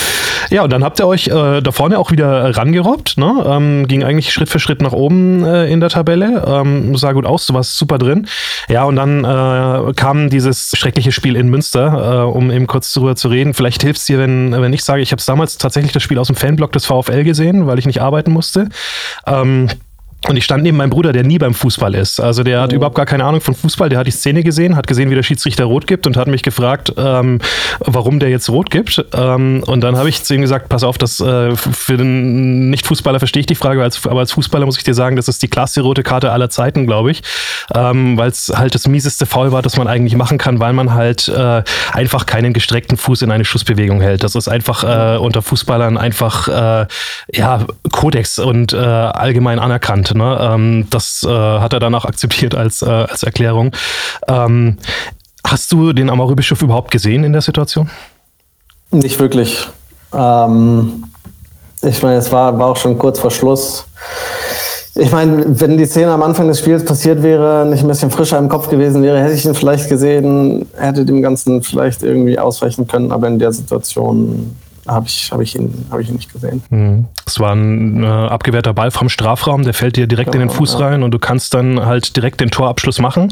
Ja, und dann habt ihr euch äh, da vorne auch wieder rangerobbt. Ne? Ähm, ging eigentlich Schritt für Schritt nach oben äh, in der Tabelle. Ähm, sah gut aus, du warst super drin. Ja, und dann äh, kam dieses schreckliche Spiel in Münster, äh, um eben kurz darüber zu reden. Vielleicht hilft es dir, wenn, wenn ich sage, ich habe damals tatsächlich das Spiel aus dem Fanblock des VfL gesehen, weil ich nicht arbeiten musste. Ähm, und ich stand neben meinem Bruder, der nie beim Fußball ist. Also der hat oh. überhaupt gar keine Ahnung von Fußball. Der hat die Szene gesehen, hat gesehen, wie der Schiedsrichter rot gibt und hat mich gefragt, ähm, warum der jetzt rot gibt. Ähm, und dann habe ich zu ihm gesagt, pass auf, das äh, für den Nicht-Fußballer verstehe ich die Frage, als, aber als Fußballer muss ich dir sagen, das ist die klasse rote Karte aller Zeiten, glaube ich. Ähm, Weil es halt das mieseste Foul war, das man eigentlich machen kann, weil man halt äh, einfach keinen gestreckten Fuß in eine Schussbewegung hält. Das ist einfach äh, unter Fußballern einfach äh, ja Kodex und äh, allgemein anerkannt. Ne? Ähm, das äh, hat er danach akzeptiert als, äh, als Erklärung. Ähm, hast du den Amaury-Bischof überhaupt gesehen in der Situation? Nicht wirklich. Ähm, ich meine, es war, war auch schon kurz vor Schluss. Ich meine, wenn die Szene am Anfang des Spiels passiert wäre, nicht ein bisschen frischer im Kopf gewesen wäre, hätte ich ihn vielleicht gesehen, hätte dem Ganzen vielleicht irgendwie ausweichen können, aber in der Situation habe ich, hab ich, ihn, hab ich ihn nicht gesehen. Mhm. Es war ein äh, abgewehrter Ball vom Strafraum, der fällt dir direkt ja, in den Fuß ja. rein und du kannst dann halt direkt den Torabschluss machen.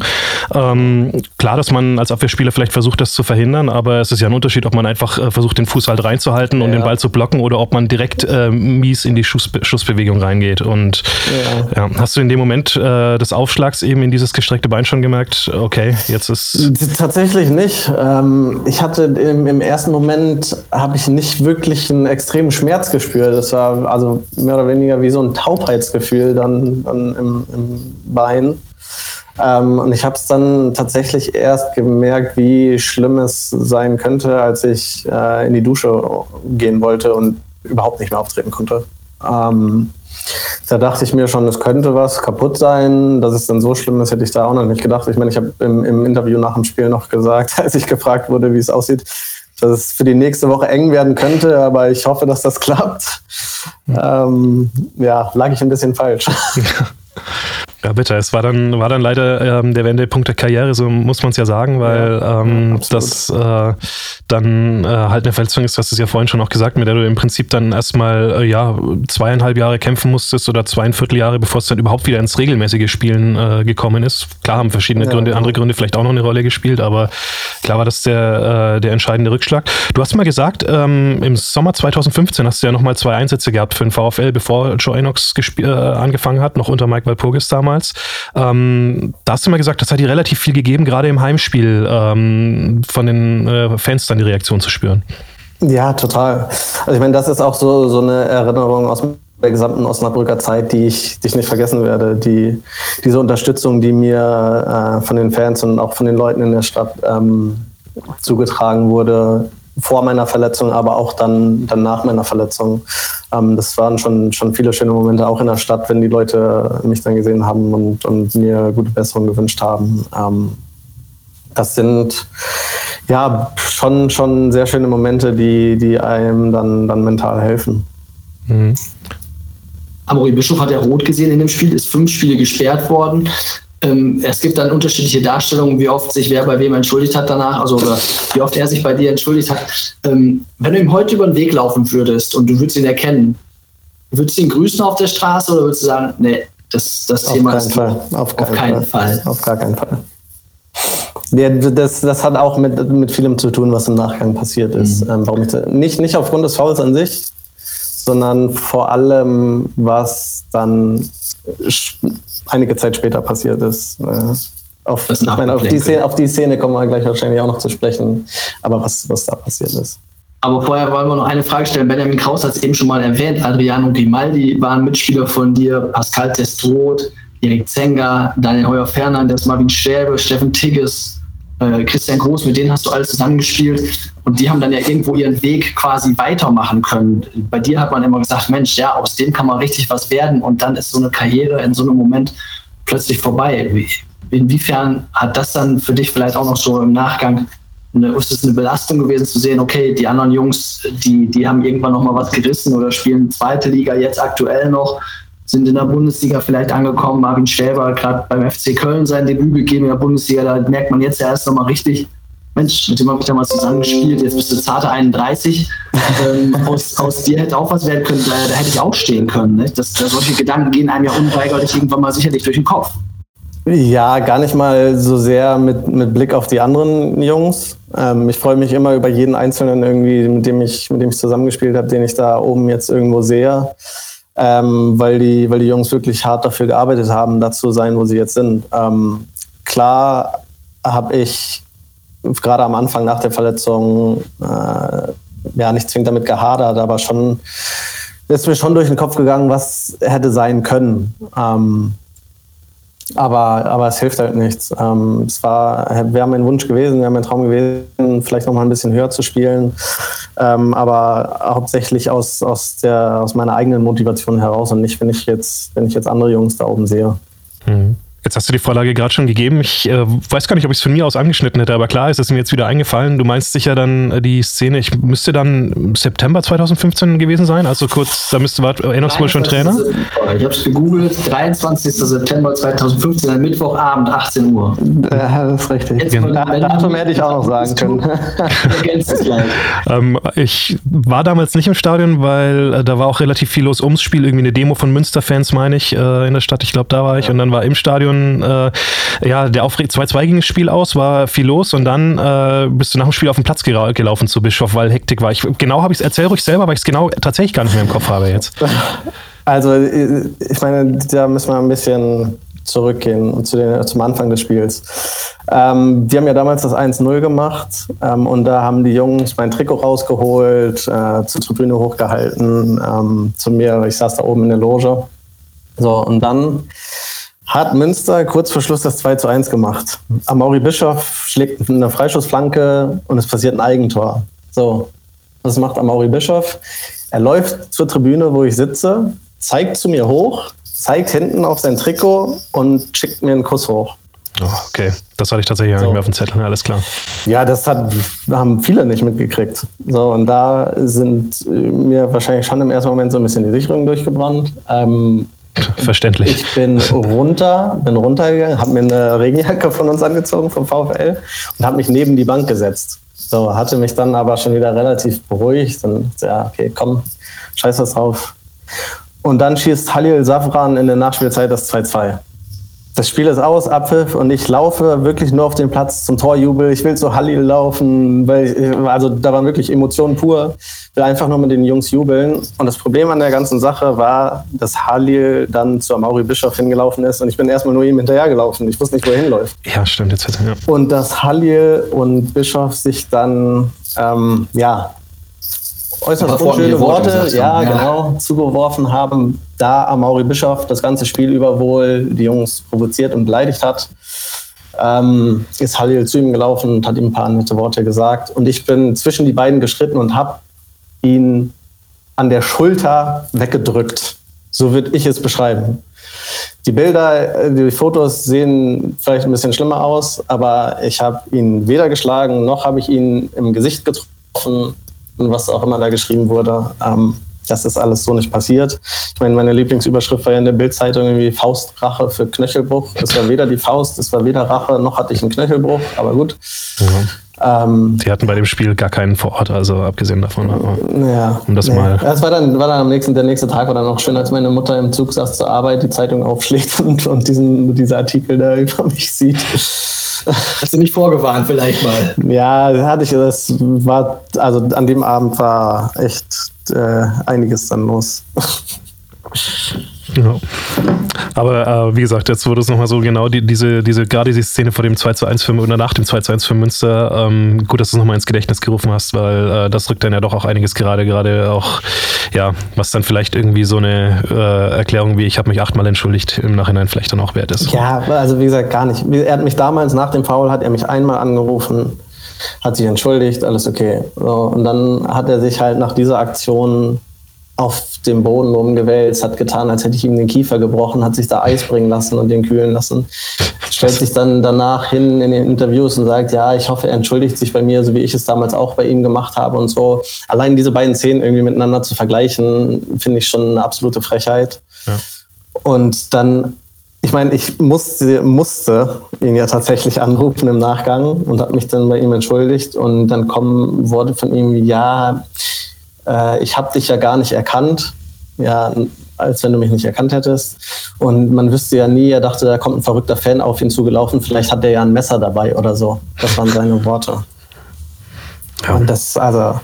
Ähm, klar, dass man als Abwehrspieler vielleicht versucht, das zu verhindern, aber es ist ja ein Unterschied, ob man einfach äh, versucht, den Fuß halt reinzuhalten ja, und den Ball zu blocken oder ob man direkt äh, mies in die Schussbe Schussbewegung reingeht. Und hast du in dem Moment äh, des Aufschlags eben in dieses gestreckte Bein schon gemerkt, okay, jetzt ist. Tatsächlich nicht. Ähm, ich hatte im, im ersten Moment habe ich nicht wirklich einen extremen Schmerz gespürt. Das war also mehr oder weniger wie so ein Taubheitsgefühl dann, dann im, im Bein. Ähm, und ich habe es dann tatsächlich erst gemerkt, wie schlimm es sein könnte, als ich äh, in die Dusche gehen wollte und überhaupt nicht mehr auftreten konnte. Ähm, da dachte ich mir schon, es könnte was kaputt sein. Dass es dann so schlimm ist, hätte ich da auch noch nicht gedacht. Ich meine, ich habe im, im Interview nach dem Spiel noch gesagt, als ich gefragt wurde, wie es aussieht, dass es für die nächste Woche eng werden könnte, aber ich hoffe, dass das klappt. Ähm, ja, lag ich ein bisschen falsch. Ja, bitte. Es war dann, war dann leider ähm, der Wendepunkt der Karriere, so muss man es ja sagen, weil ja, ähm, ja, das äh, dann äh, halt eine Verletzung ist, du hast es ja vorhin schon auch gesagt, mit der du im Prinzip dann erstmal äh, ja, zweieinhalb Jahre kämpfen musstest oder zweieinviertel Jahre, bevor es dann überhaupt wieder ins regelmäßige Spielen äh, gekommen ist. Klar haben verschiedene ja, Gründe, andere Gründe vielleicht auch noch eine Rolle gespielt, aber klar war das der, äh, der entscheidende Rückschlag. Du hast mal gesagt, ähm, im Sommer 2015 hast du ja nochmal zwei Einsätze gehabt für den VfL, bevor Joe Enox äh, angefangen hat, noch unter Mike Walpurgis damals damals. Ähm, da hast du mal gesagt, das hat dir relativ viel gegeben, gerade im Heimspiel ähm, von den äh, Fans dann die Reaktion zu spüren. Ja, total. Also ich meine, das ist auch so, so eine Erinnerung aus der gesamten Osnabrücker Zeit, die ich, die ich nicht vergessen werde. Die, diese Unterstützung, die mir äh, von den Fans und auch von den Leuten in der Stadt ähm, zugetragen wurde, vor meiner Verletzung, aber auch dann, dann nach meiner Verletzung. Ähm, das waren schon, schon viele schöne Momente, auch in der Stadt, wenn die Leute mich dann gesehen haben und, und mir gute Besserung gewünscht haben. Ähm, das sind ja schon, schon sehr schöne Momente, die, die einem dann, dann mental helfen. Mhm. Amori Bischof hat ja rot gesehen in dem Spiel, ist fünf Spiele gesperrt worden. Ähm, es gibt dann unterschiedliche Darstellungen, wie oft sich wer bei wem entschuldigt hat danach, also oder wie oft er sich bei dir entschuldigt hat. Ähm, wenn du ihm heute über den Weg laufen würdest und du würdest ihn erkennen, würdest du ihn grüßen auf der Straße oder würdest du sagen, nee, das, das auf Thema ist Fall. Auf, auf keinen Fall. Fall. Auf gar keinen Fall. Ja, das, das hat auch mit, mit vielem zu tun, was im Nachgang passiert ist. Mhm. Ähm, warum ich, nicht, nicht aufgrund des Fouls an sich, sondern vor allem, was dann einige Zeit später passiert ist. Äh, Auf, ich meine, auf, die Szene, auf die Szene kommen wir gleich wahrscheinlich auch noch zu sprechen, aber was, was da passiert ist. Aber vorher wollen wir noch eine Frage stellen. Benjamin Kraus hat es eben schon mal erwähnt. Adriano Grimaldi waren Mitspieler von dir, Pascal Testroth, Erik Zenger, Daniel Heuer-Fernandes, Marvin Schäbe, Steffen Tigges, äh, Christian Groß, mit denen hast du alles zusammengespielt. Und die haben dann ja irgendwo ihren Weg quasi weitermachen können. Bei dir hat man immer gesagt, Mensch, ja, aus dem kann man richtig was werden. Und dann ist so eine Karriere in so einem Moment plötzlich vorbei. Inwiefern hat das dann für dich vielleicht auch noch so im Nachgang eine, ist es eine Belastung gewesen zu sehen, okay, die anderen Jungs, die, die haben irgendwann noch mal was gerissen oder spielen zweite Liga jetzt aktuell noch, sind in der Bundesliga vielleicht angekommen. Marvin Schäber hat gerade beim FC Köln sein Debüt gegeben in der Bundesliga, da merkt man jetzt ja erst noch mal richtig, Mensch, mit dem habe ich da mal zusammengespielt, jetzt bist du zarte 31. ähm, aus, aus dir hätte auch was werden können, da, da hätte ich auch stehen können. Ne? Das, solche Gedanken gehen einem ja unweigerlich irgendwann mal sicherlich durch den Kopf. Ja, gar nicht mal so sehr mit, mit Blick auf die anderen Jungs. Ähm, ich freue mich immer über jeden Einzelnen irgendwie, mit dem ich, mit dem ich zusammengespielt habe, den ich da oben jetzt irgendwo sehe. Ähm, weil, die, weil die Jungs wirklich hart dafür gearbeitet haben, dazu zu sein, wo sie jetzt sind. Ähm, klar habe ich gerade am Anfang nach der Verletzung äh, ja nicht zwingend damit gehadert, aber schon ist mir schon durch den Kopf gegangen, was hätte sein können. Ähm, aber, aber es hilft halt nichts. Ähm, es war, wäre mein Wunsch gewesen, wäre mein Traum gewesen, vielleicht noch mal ein bisschen höher zu spielen. Ähm, aber hauptsächlich aus, aus, der, aus meiner eigenen Motivation heraus und nicht, wenn ich jetzt, wenn ich jetzt andere Jungs da oben sehe. Mhm. Jetzt hast du die Vorlage gerade schon gegeben. Ich äh, weiß gar nicht, ob ich es von mir aus angeschnitten hätte, aber klar ist es mir jetzt wieder eingefallen. Du meinst sicher dann äh, die Szene, ich müsste dann September 2015 gewesen sein, also kurz, da müsste war Erinnerungswohl schon Trainer? Ich habe es gegoogelt, 23. September 2015, Mittwochabend, 18 Uhr. Ja, das ist richtig. Jetzt genau. Datum hätte ich auch noch sagen können. ähm, ich war damals nicht im Stadion, weil äh, da war auch relativ viel los ums Spiel, irgendwie eine Demo von Münster-Fans, meine ich, äh, in der Stadt. Ich glaube, da war ich ja. und dann war im Stadion Stadion, äh, ja, der Aufreg 2-2 ging das Spiel aus, war viel los und dann äh, bist du nach dem Spiel auf den Platz gelaufen zu Bischof, weil Hektik war. Ich, genau habe ich es, erzähl ruhig selber, weil ich es genau tatsächlich gar nicht mehr im Kopf habe jetzt. Also, ich meine, da müssen wir ein bisschen zurückgehen zu den, zum Anfang des Spiels. Ähm, die haben ja damals das 1-0 gemacht ähm, und da haben die Jungs mein Trikot rausgeholt, äh, zur Tribüne hochgehalten, ähm, zu mir, ich saß da oben in der Loge. So, und dann hat Münster kurz vor Schluss das 2 zu 1 gemacht. Amaury Bischof schlägt eine Freischussflanke und es passiert ein Eigentor. So, was macht Amaury Bischof? Er läuft zur Tribüne, wo ich sitze, zeigt zu mir hoch, zeigt hinten auf sein Trikot und schickt mir einen Kuss hoch. Oh, okay, das hatte ich tatsächlich so. nicht mehr auf dem Zettel, alles klar. Ja, das hat, haben viele nicht mitgekriegt. So, und da sind mir wahrscheinlich schon im ersten Moment so ein bisschen die Sicherungen durchgebrannt. Ähm, Verständlich. Ich bin runter, bin runtergegangen, habe mir eine Regenjacke von uns angezogen vom VfL und habe mich neben die Bank gesetzt. So, hatte mich dann aber schon wieder relativ beruhigt und ja, okay, komm, scheiß was drauf. Und dann schießt Halil Safran in der Nachspielzeit das 2-2 das Spiel ist aus, Abpfiff und ich laufe wirklich nur auf den Platz zum Torjubel. Ich will zu Halil laufen, weil ich, also da waren wirklich Emotionen pur. Ich will einfach nur mit den Jungs jubeln. Und das Problem an der ganzen Sache war, dass Halil dann zu Mauri Bischof hingelaufen ist und ich bin erstmal nur ihm hinterhergelaufen. Ich wusste nicht, wo er hinläuft. Ja, stimmt. Jetzt ja. Und dass Halil und Bischof sich dann ähm, ja äußerst unschöne Worte, Worte ja, ja, genau, zugeworfen haben, da Amaury Bischof das ganze Spiel über wohl die Jungs provoziert und beleidigt hat. Ähm, ist Halil zu ihm gelaufen und hat ihm ein paar nette Worte gesagt. Und ich bin zwischen die beiden geschritten und habe ihn an der Schulter weggedrückt. So würde ich es beschreiben. Die Bilder, äh, die Fotos sehen vielleicht ein bisschen schlimmer aus, aber ich habe ihn weder geschlagen, noch habe ich ihn im Gesicht getroffen, und was auch immer da geschrieben wurde. Ähm, das ist alles so nicht passiert. Ich meine, meine Lieblingsüberschrift war ja in der Bildzeitung irgendwie Faustrache für Knöchelbruch. Es war weder die Faust, es war weder Rache, noch hatte ich einen Knöchelbruch, aber gut. Mhm. Ähm, Sie hatten bei dem Spiel gar keinen vor Ort, also abgesehen davon. ja, um das nee. mal. Ja, es war dann, war dann am nächsten, der nächste Tag war dann auch schön, als meine Mutter im Zug saß zur Arbeit, die Zeitung aufschlägt und, und diesen, diese Artikel da über mich sieht. Hast du mich vorgewarnt, vielleicht mal? Ja, hatte ich. Das war, also an dem Abend war echt äh, einiges dann los. Ja. Aber äh, wie gesagt, jetzt wurde es nochmal so genau die, diese, diese, gerade diese Szene vor dem 2 zu 1 für oder nach dem 2 zu 1 für Münster, ähm, gut, dass du es nochmal ins Gedächtnis gerufen hast, weil äh, das rückt dann ja doch auch einiges gerade, gerade auch, ja, was dann vielleicht irgendwie so eine äh, Erklärung wie ich habe mich achtmal entschuldigt im Nachhinein vielleicht dann auch wert ist. Ja, also wie gesagt, gar nicht. Er hat mich damals nach dem Foul hat er mich einmal angerufen, hat sich entschuldigt, alles okay. So, und dann hat er sich halt nach dieser Aktion auf dem Boden rumgewälzt, hat getan, als hätte ich ihm den Kiefer gebrochen, hat sich da Eis bringen lassen und den kühlen lassen. Stellt sich dann danach hin in den Interviews und sagt, ja, ich hoffe, er entschuldigt sich bei mir, so wie ich es damals auch bei ihm gemacht habe und so. Allein diese beiden Szenen irgendwie miteinander zu vergleichen, finde ich schon eine absolute Frechheit. Ja. Und dann ich meine, ich musste, musste ihn ja tatsächlich anrufen im Nachgang und habe mich dann bei ihm entschuldigt. Und dann kommen Worte von ihm, ja, äh, ich habe dich ja gar nicht erkannt, ja, als wenn du mich nicht erkannt hättest. Und man wüsste ja nie, er dachte, da kommt ein verrückter Fan auf ihn zugelaufen, vielleicht hat er ja ein Messer dabei oder so. Das waren seine Worte. Ja. Und das, also,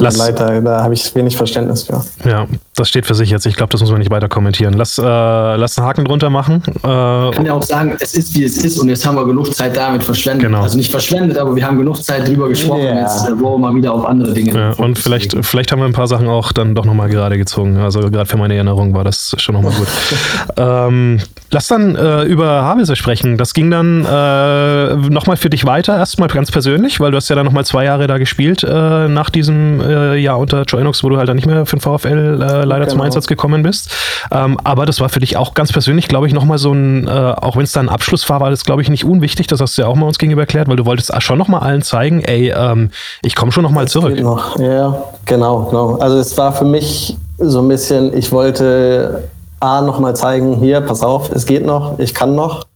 mir leid, da, da habe ich wenig Verständnis für. Ja, das steht für sich jetzt. Ich glaube, das muss man nicht weiter kommentieren. Lass, äh, lass einen Haken drunter machen. Äh, ich kann ja auch sagen, es ist, wie es ist und jetzt haben wir genug Zeit damit verschwendet. Genau. Also nicht verschwendet, aber wir haben genug Zeit drüber gesprochen. Yeah. Jetzt äh, wollen wir mal wieder auf andere Dinge. Ja, und vielleicht, vielleicht haben wir ein paar Sachen auch dann doch nochmal gerade gezogen. Also gerade für meine Erinnerung war das schon nochmal gut. ähm, lass dann äh, über Havelse sprechen. Das ging dann äh, nochmal für dich weiter, erstmal ganz persönlich, weil du hast ja dann nochmal zwei Jahre da gespielt äh, nach diesem äh, Jahr unter Joe Enox, wo du halt dann nicht mehr für den VfL äh, leider genau. zum Einsatz gekommen bist. Ähm, aber das war für dich auch ganz persönlich, glaube ich, nochmal so ein, äh, auch wenn es dann ein Abschluss war, war das, glaube ich, nicht unwichtig. Das hast du ja auch mal uns gegenüber erklärt, weil du wolltest schon nochmal allen zeigen, ey, ähm, ich komme schon nochmal zurück. Noch. Ja, genau, genau. Also es war für mich so ein bisschen, ich wollte A, nochmal zeigen, hier, pass auf, es geht noch, ich kann noch.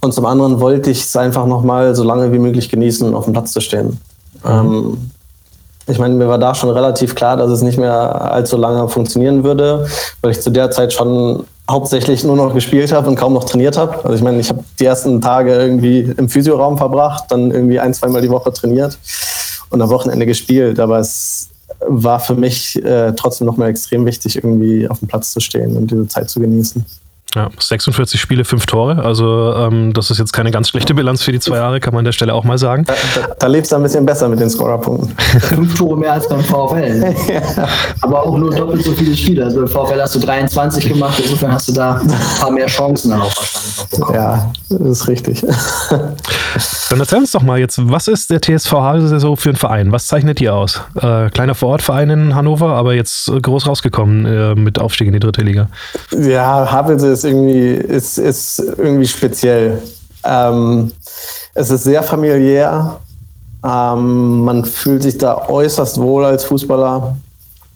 Und zum anderen wollte ich es einfach nochmal so lange wie möglich genießen, auf dem Platz zu stehen. Mhm. Ähm, ich meine, mir war da schon relativ klar, dass es nicht mehr allzu lange funktionieren würde, weil ich zu der Zeit schon hauptsächlich nur noch gespielt habe und kaum noch trainiert habe. Also ich meine, ich habe die ersten Tage irgendwie im Physioraum verbracht, dann irgendwie ein, zweimal die Woche trainiert und am Wochenende gespielt. Aber es war für mich äh, trotzdem nochmal extrem wichtig, irgendwie auf dem Platz zu stehen und diese Zeit zu genießen. Ja, 46 Spiele, 5 Tore. Also ähm, das ist jetzt keine ganz schlechte Bilanz für die zwei Jahre, kann man an der Stelle auch mal sagen. Da, da, da lebst du ein bisschen besser mit den Scorerpunkten. Fünf Tore mehr als beim VfL. ja. Aber auch nur doppelt so viele Spiele. Also beim VfL hast du 23 gemacht, insofern hast du da ein paar mehr Chancen dann auch wahrscheinlich noch bekommen. Ja, das ist richtig. Dann erzähl uns doch mal jetzt, was ist der TSV Havelse so für ein Verein? Was zeichnet die aus? Äh, kleiner Vorortverein in Hannover, aber jetzt groß rausgekommen äh, mit Aufstieg in die dritte Liga. Ja, Havelse ist irgendwie, ist, ist irgendwie speziell. Ähm, es ist sehr familiär. Ähm, man fühlt sich da äußerst wohl als Fußballer.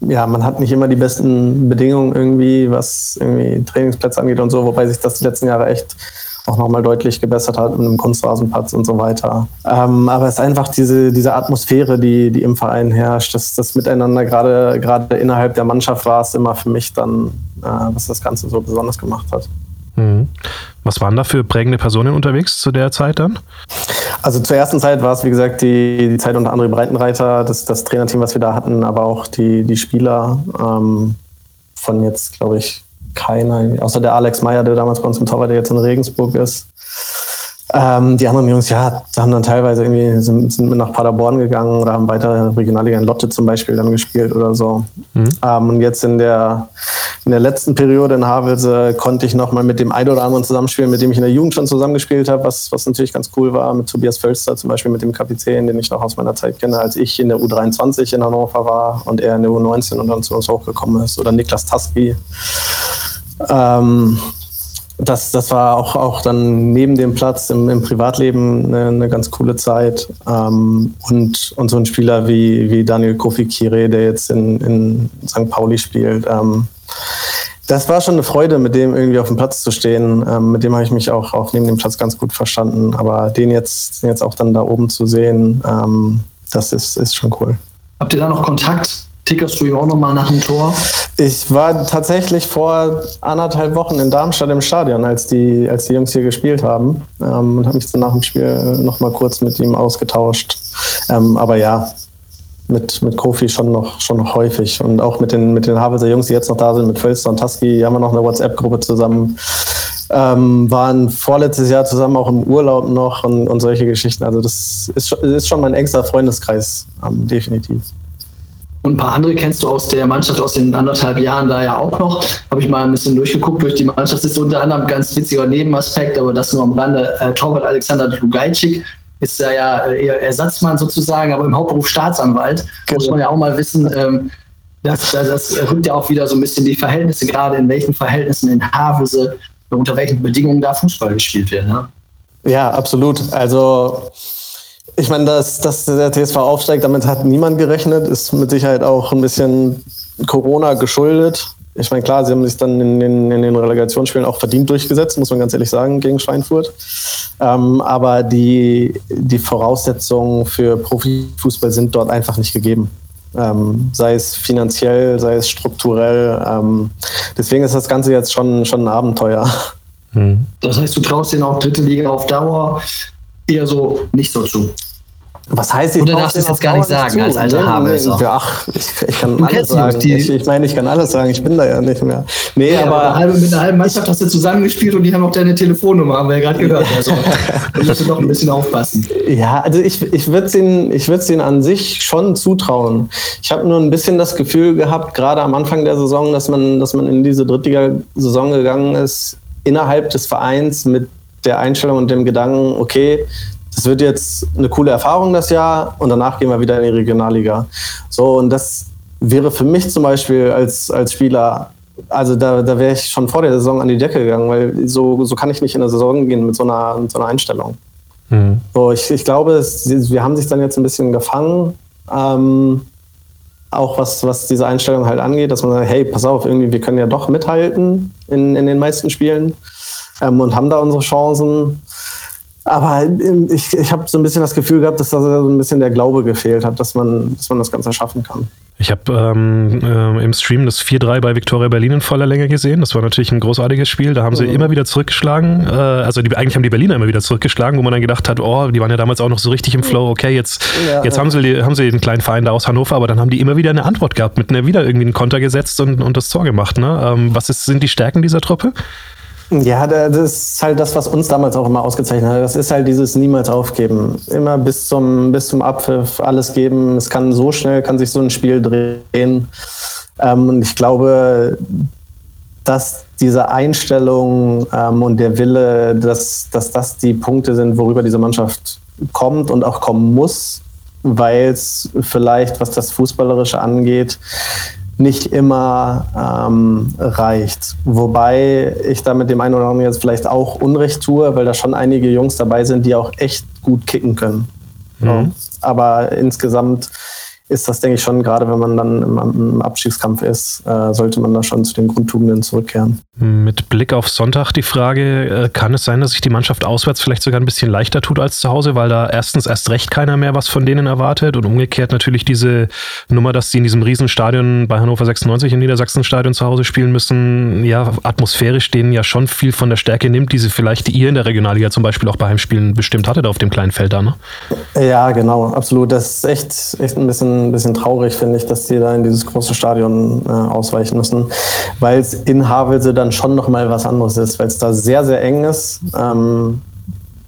Ja, man hat nicht immer die besten Bedingungen irgendwie, was irgendwie Trainingsplätze angeht und so, wobei sich das die letzten Jahre echt auch nochmal deutlich gebessert hat mit einem Kunstrasenplatz und so weiter. Ähm, aber es ist einfach diese, diese Atmosphäre, die, die im Verein herrscht, das, das Miteinander, gerade, gerade innerhalb der Mannschaft war es immer für mich dann, äh, was das Ganze so besonders gemacht hat. Mhm. Was waren da für prägende Personen unterwegs zu der Zeit dann? Also zur ersten Zeit war es, wie gesagt, die, die Zeit unter anderem Breitenreiter, das, das Trainerteam, was wir da hatten, aber auch die, die Spieler ähm, von jetzt, glaube ich, keiner, außer der Alex Meyer, der damals bei uns im Torwart, der jetzt in Regensburg ist. Ähm, die anderen Jungs, ja, haben dann teilweise irgendwie sind, sind mit nach Paderborn gegangen oder haben weiter Regionalliga in Lotte zum Beispiel dann gespielt oder so. Mhm. Ähm, und jetzt in der, in der letzten Periode in Havelse konnte ich nochmal mit dem ein oder anderen zusammenspielen, mit dem ich in der Jugend schon zusammengespielt habe, was, was natürlich ganz cool war, mit Tobias Völster zum Beispiel, mit dem Kapitän, den ich noch aus meiner Zeit kenne, als ich in der U23 in Hannover war und er in der U19 und dann zu uns hochgekommen ist. Oder Niklas Tasky. Ähm, das, das war auch, auch dann neben dem Platz im, im Privatleben eine, eine, ganz coole Zeit. Ähm, und, und so ein Spieler wie, wie Daniel Kofi Kire, der jetzt in, in St. Pauli spielt. Ähm, das war schon eine Freude, mit dem irgendwie auf dem Platz zu stehen. Ähm, mit dem habe ich mich auch, auch neben dem Platz ganz gut verstanden. Aber den jetzt, jetzt auch dann da oben zu sehen, ähm, das ist, ist schon cool. Habt ihr da noch Kontakt tickerst du ihm auch nochmal nach dem Tor? Ich war tatsächlich vor anderthalb Wochen in Darmstadt im Stadion, als die, als die Jungs hier gespielt haben. Ähm, und habe mich dann nach dem Spiel nochmal kurz mit ihm ausgetauscht. Ähm, aber ja, mit, mit Kofi schon noch, schon noch häufig. Und auch mit den, mit den Havelser Jungs, die jetzt noch da sind, mit Völster und Tusky, haben wir noch eine WhatsApp-Gruppe zusammen. Ähm, waren vorletztes Jahr zusammen auch im Urlaub noch und, und solche Geschichten. Also das ist, ist schon mein engster Freundeskreis, ähm, definitiv. Und ein paar andere kennst du aus der Mannschaft aus den anderthalb Jahren da ja auch noch. Habe ich mal ein bisschen durchgeguckt durch die Mannschaft. Das ist unter anderem ein ganz witziger Nebenaspekt, aber das nur am Rande. Äh, Torwart Alexander Lugajczyk ist da ja äh, eher Ersatzmann sozusagen, aber im Hauptberuf Staatsanwalt. Genau. Muss man ja auch mal wissen. Ähm, das, das, das rückt ja auch wieder so ein bisschen die Verhältnisse, gerade in welchen Verhältnissen in Havelse, unter welchen Bedingungen da Fußball gespielt wird. Ne? Ja, absolut. Also ich meine, dass, dass der TSV aufsteigt, damit hat niemand gerechnet, ist mit Sicherheit auch ein bisschen Corona geschuldet. Ich meine, klar, sie haben sich dann in den, in den Relegationsspielen auch verdient durchgesetzt, muss man ganz ehrlich sagen, gegen Schweinfurt. Ähm, aber die, die Voraussetzungen für Profifußball sind dort einfach nicht gegeben. Ähm, sei es finanziell, sei es strukturell. Ähm, deswegen ist das Ganze jetzt schon, schon ein Abenteuer. Hm. Das heißt, du traust denen auch dritte Liga auf Dauer eher so nicht so zu. Was heißt ich Oder darfst du es jetzt gar nicht sagen als alter Havelser? ach, ich, ich kann du alles sagen. Ich, ich, meine, ich kann alles sagen. Ich bin da ja nicht mehr. Nee, ja, aber, aber mit einer halben Mannschaft hast du zusammengespielt und die haben auch deine Telefonnummer, haben wir ja gerade gehört. Also da musst du doch ein bisschen aufpassen. Ja, also ich, ich würde es ihnen, ihnen an sich schon zutrauen. Ich habe nur ein bisschen das Gefühl gehabt, gerade am Anfang der Saison, dass man, dass man in diese Drittliga-Saison gegangen ist, innerhalb des Vereins mit der Einstellung und dem Gedanken, okay, das wird jetzt eine coole Erfahrung das Jahr und danach gehen wir wieder in die Regionalliga. So, und das wäre für mich zum Beispiel als, als Spieler, also da, da wäre ich schon vor der Saison an die Decke gegangen, weil so, so kann ich nicht in der Saison gehen mit so einer, mit so einer Einstellung. Mhm. So, ich, ich glaube, es, wir haben sich dann jetzt ein bisschen gefangen. Ähm, auch was, was diese Einstellung halt angeht, dass man sagt, hey, pass auf, irgendwie, wir können ja doch mithalten in, in den meisten Spielen ähm, und haben da unsere Chancen. Aber ähm, ich, ich habe so ein bisschen das Gefühl gehabt, dass da so ein bisschen der Glaube gefehlt hat, dass man, dass man das Ganze schaffen kann. Ich habe ähm, äh, im Stream das 4-3 bei Viktoria Berlin in voller Länge gesehen. Das war natürlich ein großartiges Spiel. Da haben sie mhm. immer wieder zurückgeschlagen. Äh, also die, eigentlich haben die Berliner immer wieder zurückgeschlagen, wo man dann gedacht hat, oh, die waren ja damals auch noch so richtig im Flow. Okay, jetzt, ja, jetzt ja. Haben, sie, haben sie den kleinen Verein da aus Hannover, aber dann haben die immer wieder eine Antwort gehabt, mit einer wieder irgendwie einen Konter gesetzt und, und das Tor gemacht. Ne? Ähm, was ist, sind die Stärken dieser Truppe? Ja, das ist halt das, was uns damals auch immer ausgezeichnet hat. Das ist halt dieses niemals aufgeben. Immer bis zum, bis zum Abpfiff alles geben. Es kann so schnell, kann sich so ein Spiel drehen. Ähm, und ich glaube, dass diese Einstellung ähm, und der Wille, dass, dass das die Punkte sind, worüber diese Mannschaft kommt und auch kommen muss, weil es vielleicht, was das Fußballerische angeht, nicht immer ähm, reicht. Wobei ich da mit dem einen oder anderen jetzt vielleicht auch Unrecht tue, weil da schon einige Jungs dabei sind, die auch echt gut kicken können. Mhm. Aber insgesamt ist das, denke ich, schon, gerade wenn man dann im, im Abstiegskampf ist, äh, sollte man da schon zu den Grundtugenden zurückkehren. Mit Blick auf Sonntag die Frage, äh, kann es sein, dass sich die Mannschaft auswärts vielleicht sogar ein bisschen leichter tut als zu Hause, weil da erstens erst recht keiner mehr was von denen erwartet und umgekehrt natürlich diese Nummer, dass sie in diesem Riesenstadion bei Hannover 96 im Niedersachsenstadion zu Hause spielen müssen, ja, atmosphärisch denen ja schon viel von der Stärke nimmt, die sie vielleicht ihr in der Regionalliga zum Beispiel auch bei Heimspielen bestimmt hattet auf dem kleinen Feld da, ne? Ja, genau, absolut. Das ist echt, echt ein bisschen ein bisschen traurig, finde ich, dass die da in dieses große Stadion äh, ausweichen müssen, weil es in Havelse dann schon nochmal was anderes ist, weil es da sehr, sehr eng ist. Ähm,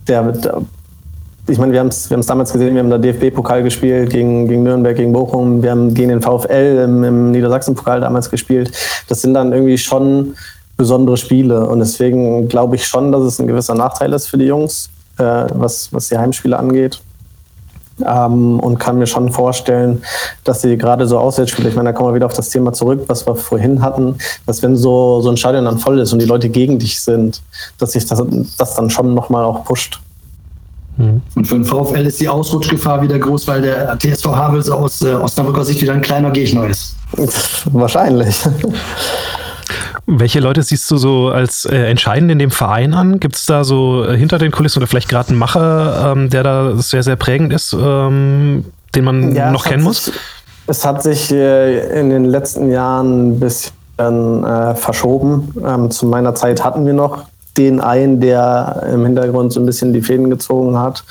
der, ich meine, wir haben es wir damals gesehen, wir haben da DFB-Pokal gespielt gegen, gegen Nürnberg, gegen Bochum, wir haben gegen den VfL im, im Niedersachsen-Pokal damals gespielt. Das sind dann irgendwie schon besondere Spiele und deswegen glaube ich schon, dass es ein gewisser Nachteil ist für die Jungs, äh, was, was die Heimspiele angeht ähm, und kann mir schon vorstellen, dass sie gerade so Auswärtsspiele, ich meine, da kommen wir wieder auf das Thema zurück, was wir vorhin hatten, dass wenn so, so ein Stadion dann voll ist und die Leute gegen dich sind, dass sich das, das dann schon nochmal auch pusht. Mhm. Und für den VfL ist die Ausrutschgefahr wieder groß, weil der TSV Havelse aus äh, Osnabrücker Sicht wieder ein kleiner Gegner ist. Wahrscheinlich. Welche Leute siehst du so als äh, entscheidend in dem Verein an? Gibt es da so äh, hinter den Kulissen oder vielleicht gerade einen Macher, ähm, der da sehr, sehr prägend ist, ähm, den man ja, noch kennen muss? es hat sich äh, in den letzten Jahren ein bisschen äh, verschoben. Ähm, zu meiner Zeit hatten wir noch den ein, der im Hintergrund so ein bisschen die Fäden gezogen hat,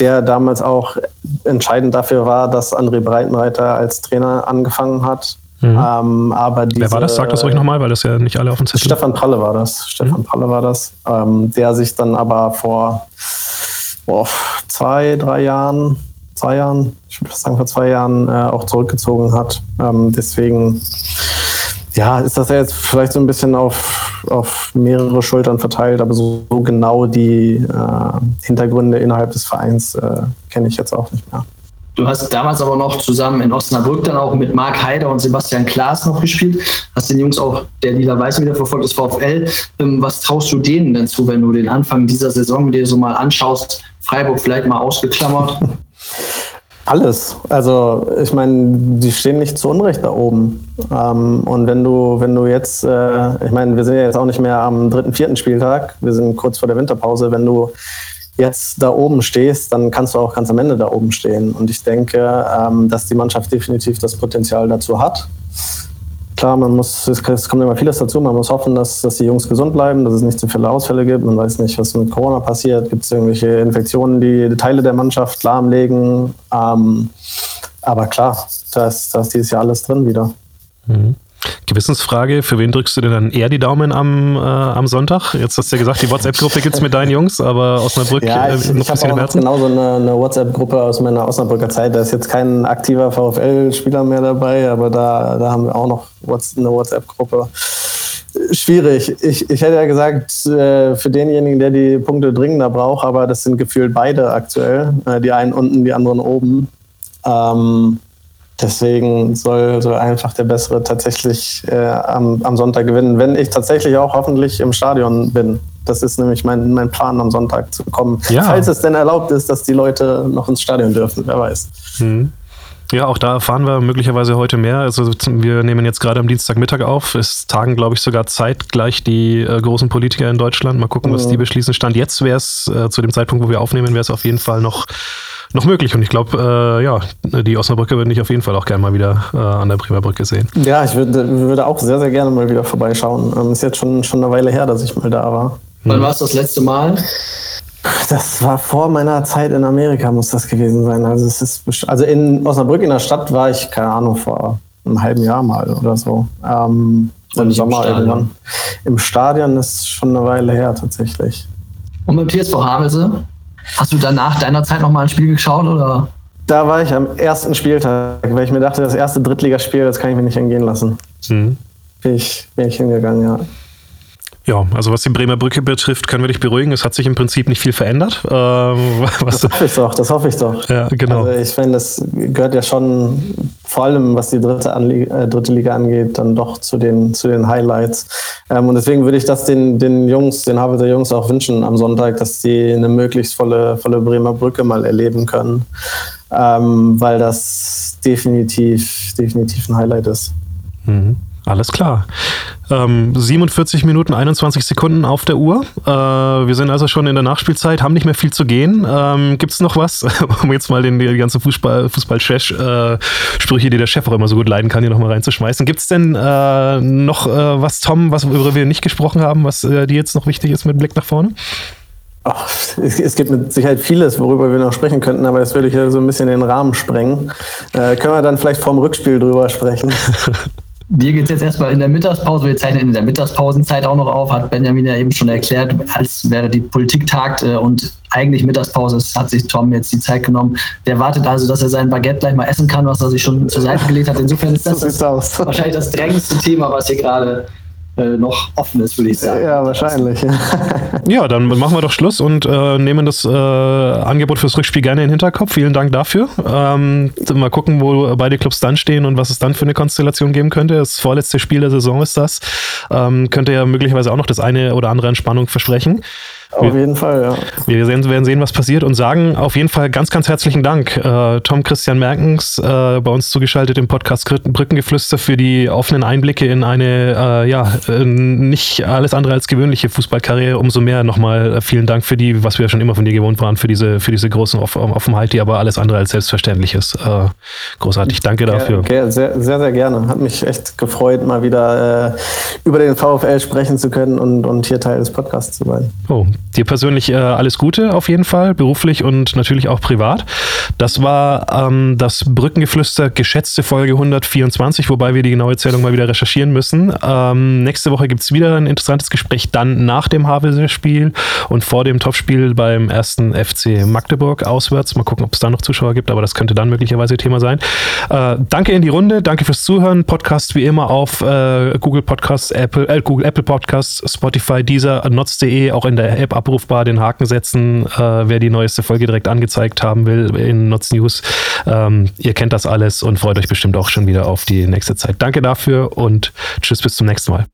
der damals auch entscheidend dafür war, dass André Breitenreiter als Trainer angefangen hat. Mhm. Ähm, aber diese, Wer war das? Sag das euch nochmal, weil das ja nicht alle auf dem Zettel Stefan Pralle war das. Stefan mhm. Pralle war das, ähm, der sich dann aber vor boah, zwei, drei Jahren, zwei Jahren, ich würde sagen vor zwei Jahren äh, auch zurückgezogen hat. Ähm, deswegen ja, ist das ja jetzt vielleicht so ein bisschen auf, auf mehrere Schultern verteilt, aber so, so genau die äh, Hintergründe innerhalb des Vereins äh, kenne ich jetzt auch nicht mehr. Du hast damals aber noch zusammen in Osnabrück dann auch mit Marc Heider und Sebastian Klaas noch gespielt. Hast den Jungs auch der Lila Weiß wieder verfolgt, das VfL. Ähm, was traust du denen denn zu, wenn du den Anfang dieser Saison dir so mal anschaust? Freiburg vielleicht mal ausgeklammert? Alles. Also ich meine, die stehen nicht zu Unrecht da oben. Ähm, und wenn du, wenn du jetzt, äh, ich meine, wir sind ja jetzt auch nicht mehr am dritten, vierten Spieltag, wir sind kurz vor der Winterpause, wenn du jetzt da oben stehst, dann kannst du auch ganz am Ende da oben stehen. Und ich denke, ähm, dass die Mannschaft definitiv das Potenzial dazu hat. Klar, man muss, es kommt immer vieles dazu. Man muss hoffen, dass, dass die Jungs gesund bleiben, dass es nicht zu viele Ausfälle gibt. Man weiß nicht, was mit Corona passiert. Gibt es irgendwelche Infektionen, die Teile der Mannschaft lahmlegen? Ähm, aber klar, da ist, dieses Jahr alles drin wieder. Mhm. Gewissensfrage, für wen drückst du denn dann eher die Daumen am, äh, am Sonntag? Jetzt hast du ja gesagt, die WhatsApp-Gruppe gibt es mit deinen Jungs, aber Osnabrück ja, ich, äh, noch ich habe auch genauso eine, eine WhatsApp-Gruppe aus meiner Osnabrücker Zeit. Da ist jetzt kein aktiver VfL-Spieler mehr dabei, aber da, da haben wir auch noch eine WhatsApp-Gruppe. Schwierig. Ich, ich hätte ja gesagt, äh, für denjenigen, der die Punkte dringender braucht, aber das sind gefühlt beide aktuell. Äh, die einen unten, die anderen oben. Ähm, Deswegen soll, soll einfach der Bessere tatsächlich äh, am, am Sonntag gewinnen, wenn ich tatsächlich auch hoffentlich im Stadion bin. Das ist nämlich mein, mein Plan, am Sonntag zu kommen. Ja. Falls es denn erlaubt ist, dass die Leute noch ins Stadion dürfen, wer weiß. Mhm. Ja, auch da erfahren wir möglicherweise heute mehr. Also wir nehmen jetzt gerade am Dienstagmittag auf. Es tagen, glaube ich, sogar zeitgleich die äh, großen Politiker in Deutschland. Mal gucken, was mhm. die beschließen. Stand jetzt wäre es, äh, zu dem Zeitpunkt, wo wir aufnehmen, wäre es auf jeden Fall noch noch möglich. Und ich glaube, äh, ja, die Osnabrücke würde ich auf jeden Fall auch gerne mal wieder äh, an der Bremer Brücke sehen. Ja, ich würde, würde auch sehr, sehr gerne mal wieder vorbeischauen. Ähm, ist jetzt schon, schon eine Weile her, dass ich mal da war. Wann war es das letzte Mal? Das war vor meiner Zeit in Amerika, muss das gewesen sein. Also, es ist, also in Osnabrück in der Stadt war ich, keine Ahnung, vor einem halben Jahr mal oder so. Ähm, Im Sommer im irgendwann. Im Stadion ist schon eine Weile her tatsächlich. Und beim TSV Havelse? Hast du danach deiner Zeit nochmal ein Spiel geschaut oder? Da war ich am ersten Spieltag, weil ich mir dachte, das erste Drittligaspiel, das kann ich mir nicht entgehen lassen. Mhm. Bin, ich, bin ich hingegangen, ja. Ja, also was die Bremer Brücke betrifft, können wir dich beruhigen. Es hat sich im Prinzip nicht viel verändert. Ähm, das hoffe ich doch, das hoffe ich doch. Ja, genau. Also ich finde, das gehört ja schon, vor allem was die dritte, Anliga, äh, dritte Liga angeht, dann doch zu den, zu den Highlights. Ähm, und deswegen würde ich das den, den Jungs, den Havelser Jungs auch wünschen am Sonntag, dass sie eine möglichst volle, volle Bremer Brücke mal erleben können. Ähm, weil das definitiv, definitiv ein Highlight ist. Mhm. Alles klar. Ähm, 47 Minuten 21 Sekunden auf der Uhr. Äh, wir sind also schon in der Nachspielzeit, haben nicht mehr viel zu gehen. Ähm, Gibt es noch was, um jetzt mal den, die ganze Fußball, Fußball-Sprüche, äh, die der Chef auch immer so gut leiden kann, hier nochmal reinzuschmeißen. Gibt es denn äh, noch äh, was, Tom, was, worüber wir nicht gesprochen haben, was äh, dir jetzt noch wichtig ist mit Blick nach vorne? Ach, es gibt mit Sicherheit vieles, worüber wir noch sprechen könnten, aber das würde ich ja so ein bisschen den Rahmen sprengen. Äh, können wir dann vielleicht vorm Rückspiel drüber sprechen? Dir geht es jetzt erstmal in der Mittagspause, wir zeichnen in der Mittagspausenzeit auch noch auf, hat Benjamin ja eben schon erklärt, als wäre die Politik tagt äh, und eigentlich Mittagspause ist, hat sich Tom jetzt die Zeit genommen. Der wartet also, dass er sein Baguette gleich mal essen kann, was er sich schon zur Seite gelegt hat. Insofern ist das, das wahrscheinlich das drängendste Thema, was hier gerade äh, noch offen ist, würde ich sagen. Ja, wahrscheinlich. ja, dann machen wir doch Schluss und äh, nehmen das äh, Angebot fürs Rückspiel gerne in den Hinterkopf. Vielen Dank dafür. Ähm, mal gucken, wo beide Clubs dann stehen und was es dann für eine Konstellation geben könnte. Das vorletzte Spiel der Saison ist das. Ähm, könnte ja möglicherweise auch noch das eine oder andere an Spannung versprechen. Auf wir, jeden Fall, ja. Wir sehen, werden sehen, was passiert und sagen auf jeden Fall ganz, ganz herzlichen Dank, äh, Tom Christian Merkens, äh, bei uns zugeschaltet im Podcast Brückengeflüster für die offenen Einblicke in eine, äh, ja, äh, nicht alles andere als gewöhnliche Fußballkarriere. Umso mehr nochmal äh, vielen Dank für die, was wir schon immer von dir gewohnt waren, für diese, für diese großen Off Offenheit, die aber alles andere als selbstverständlich ist. Äh, großartig, danke dafür. Sehr, sehr, sehr gerne. Hat mich echt gefreut, mal wieder über den VfL sprechen zu können und, und hier Teil des Podcasts zu sein. Oh, Dir persönlich äh, alles Gute auf jeden Fall, beruflich und natürlich auch privat. Das war ähm, das Brückengeflüster geschätzte Folge 124, wobei wir die genaue Zählung mal wieder recherchieren müssen. Ähm, nächste Woche gibt es wieder ein interessantes Gespräch, dann nach dem Havelse-Spiel und vor dem Topspiel beim ersten FC Magdeburg auswärts. Mal gucken, ob es da noch Zuschauer gibt, aber das könnte dann möglicherweise Thema sein. Äh, danke in die Runde, danke fürs Zuhören. Podcast wie immer auf äh, Google Podcasts, Apple, äh, Google Apple Podcasts, Spotify, Deezer, Notz.de, auch in der App abrufbar, den Haken setzen, äh, wer die neueste Folge direkt angezeigt haben will in Nutz News. Ähm, ihr kennt das alles und freut euch bestimmt auch schon wieder auf die nächste Zeit. Danke dafür und tschüss bis zum nächsten Mal.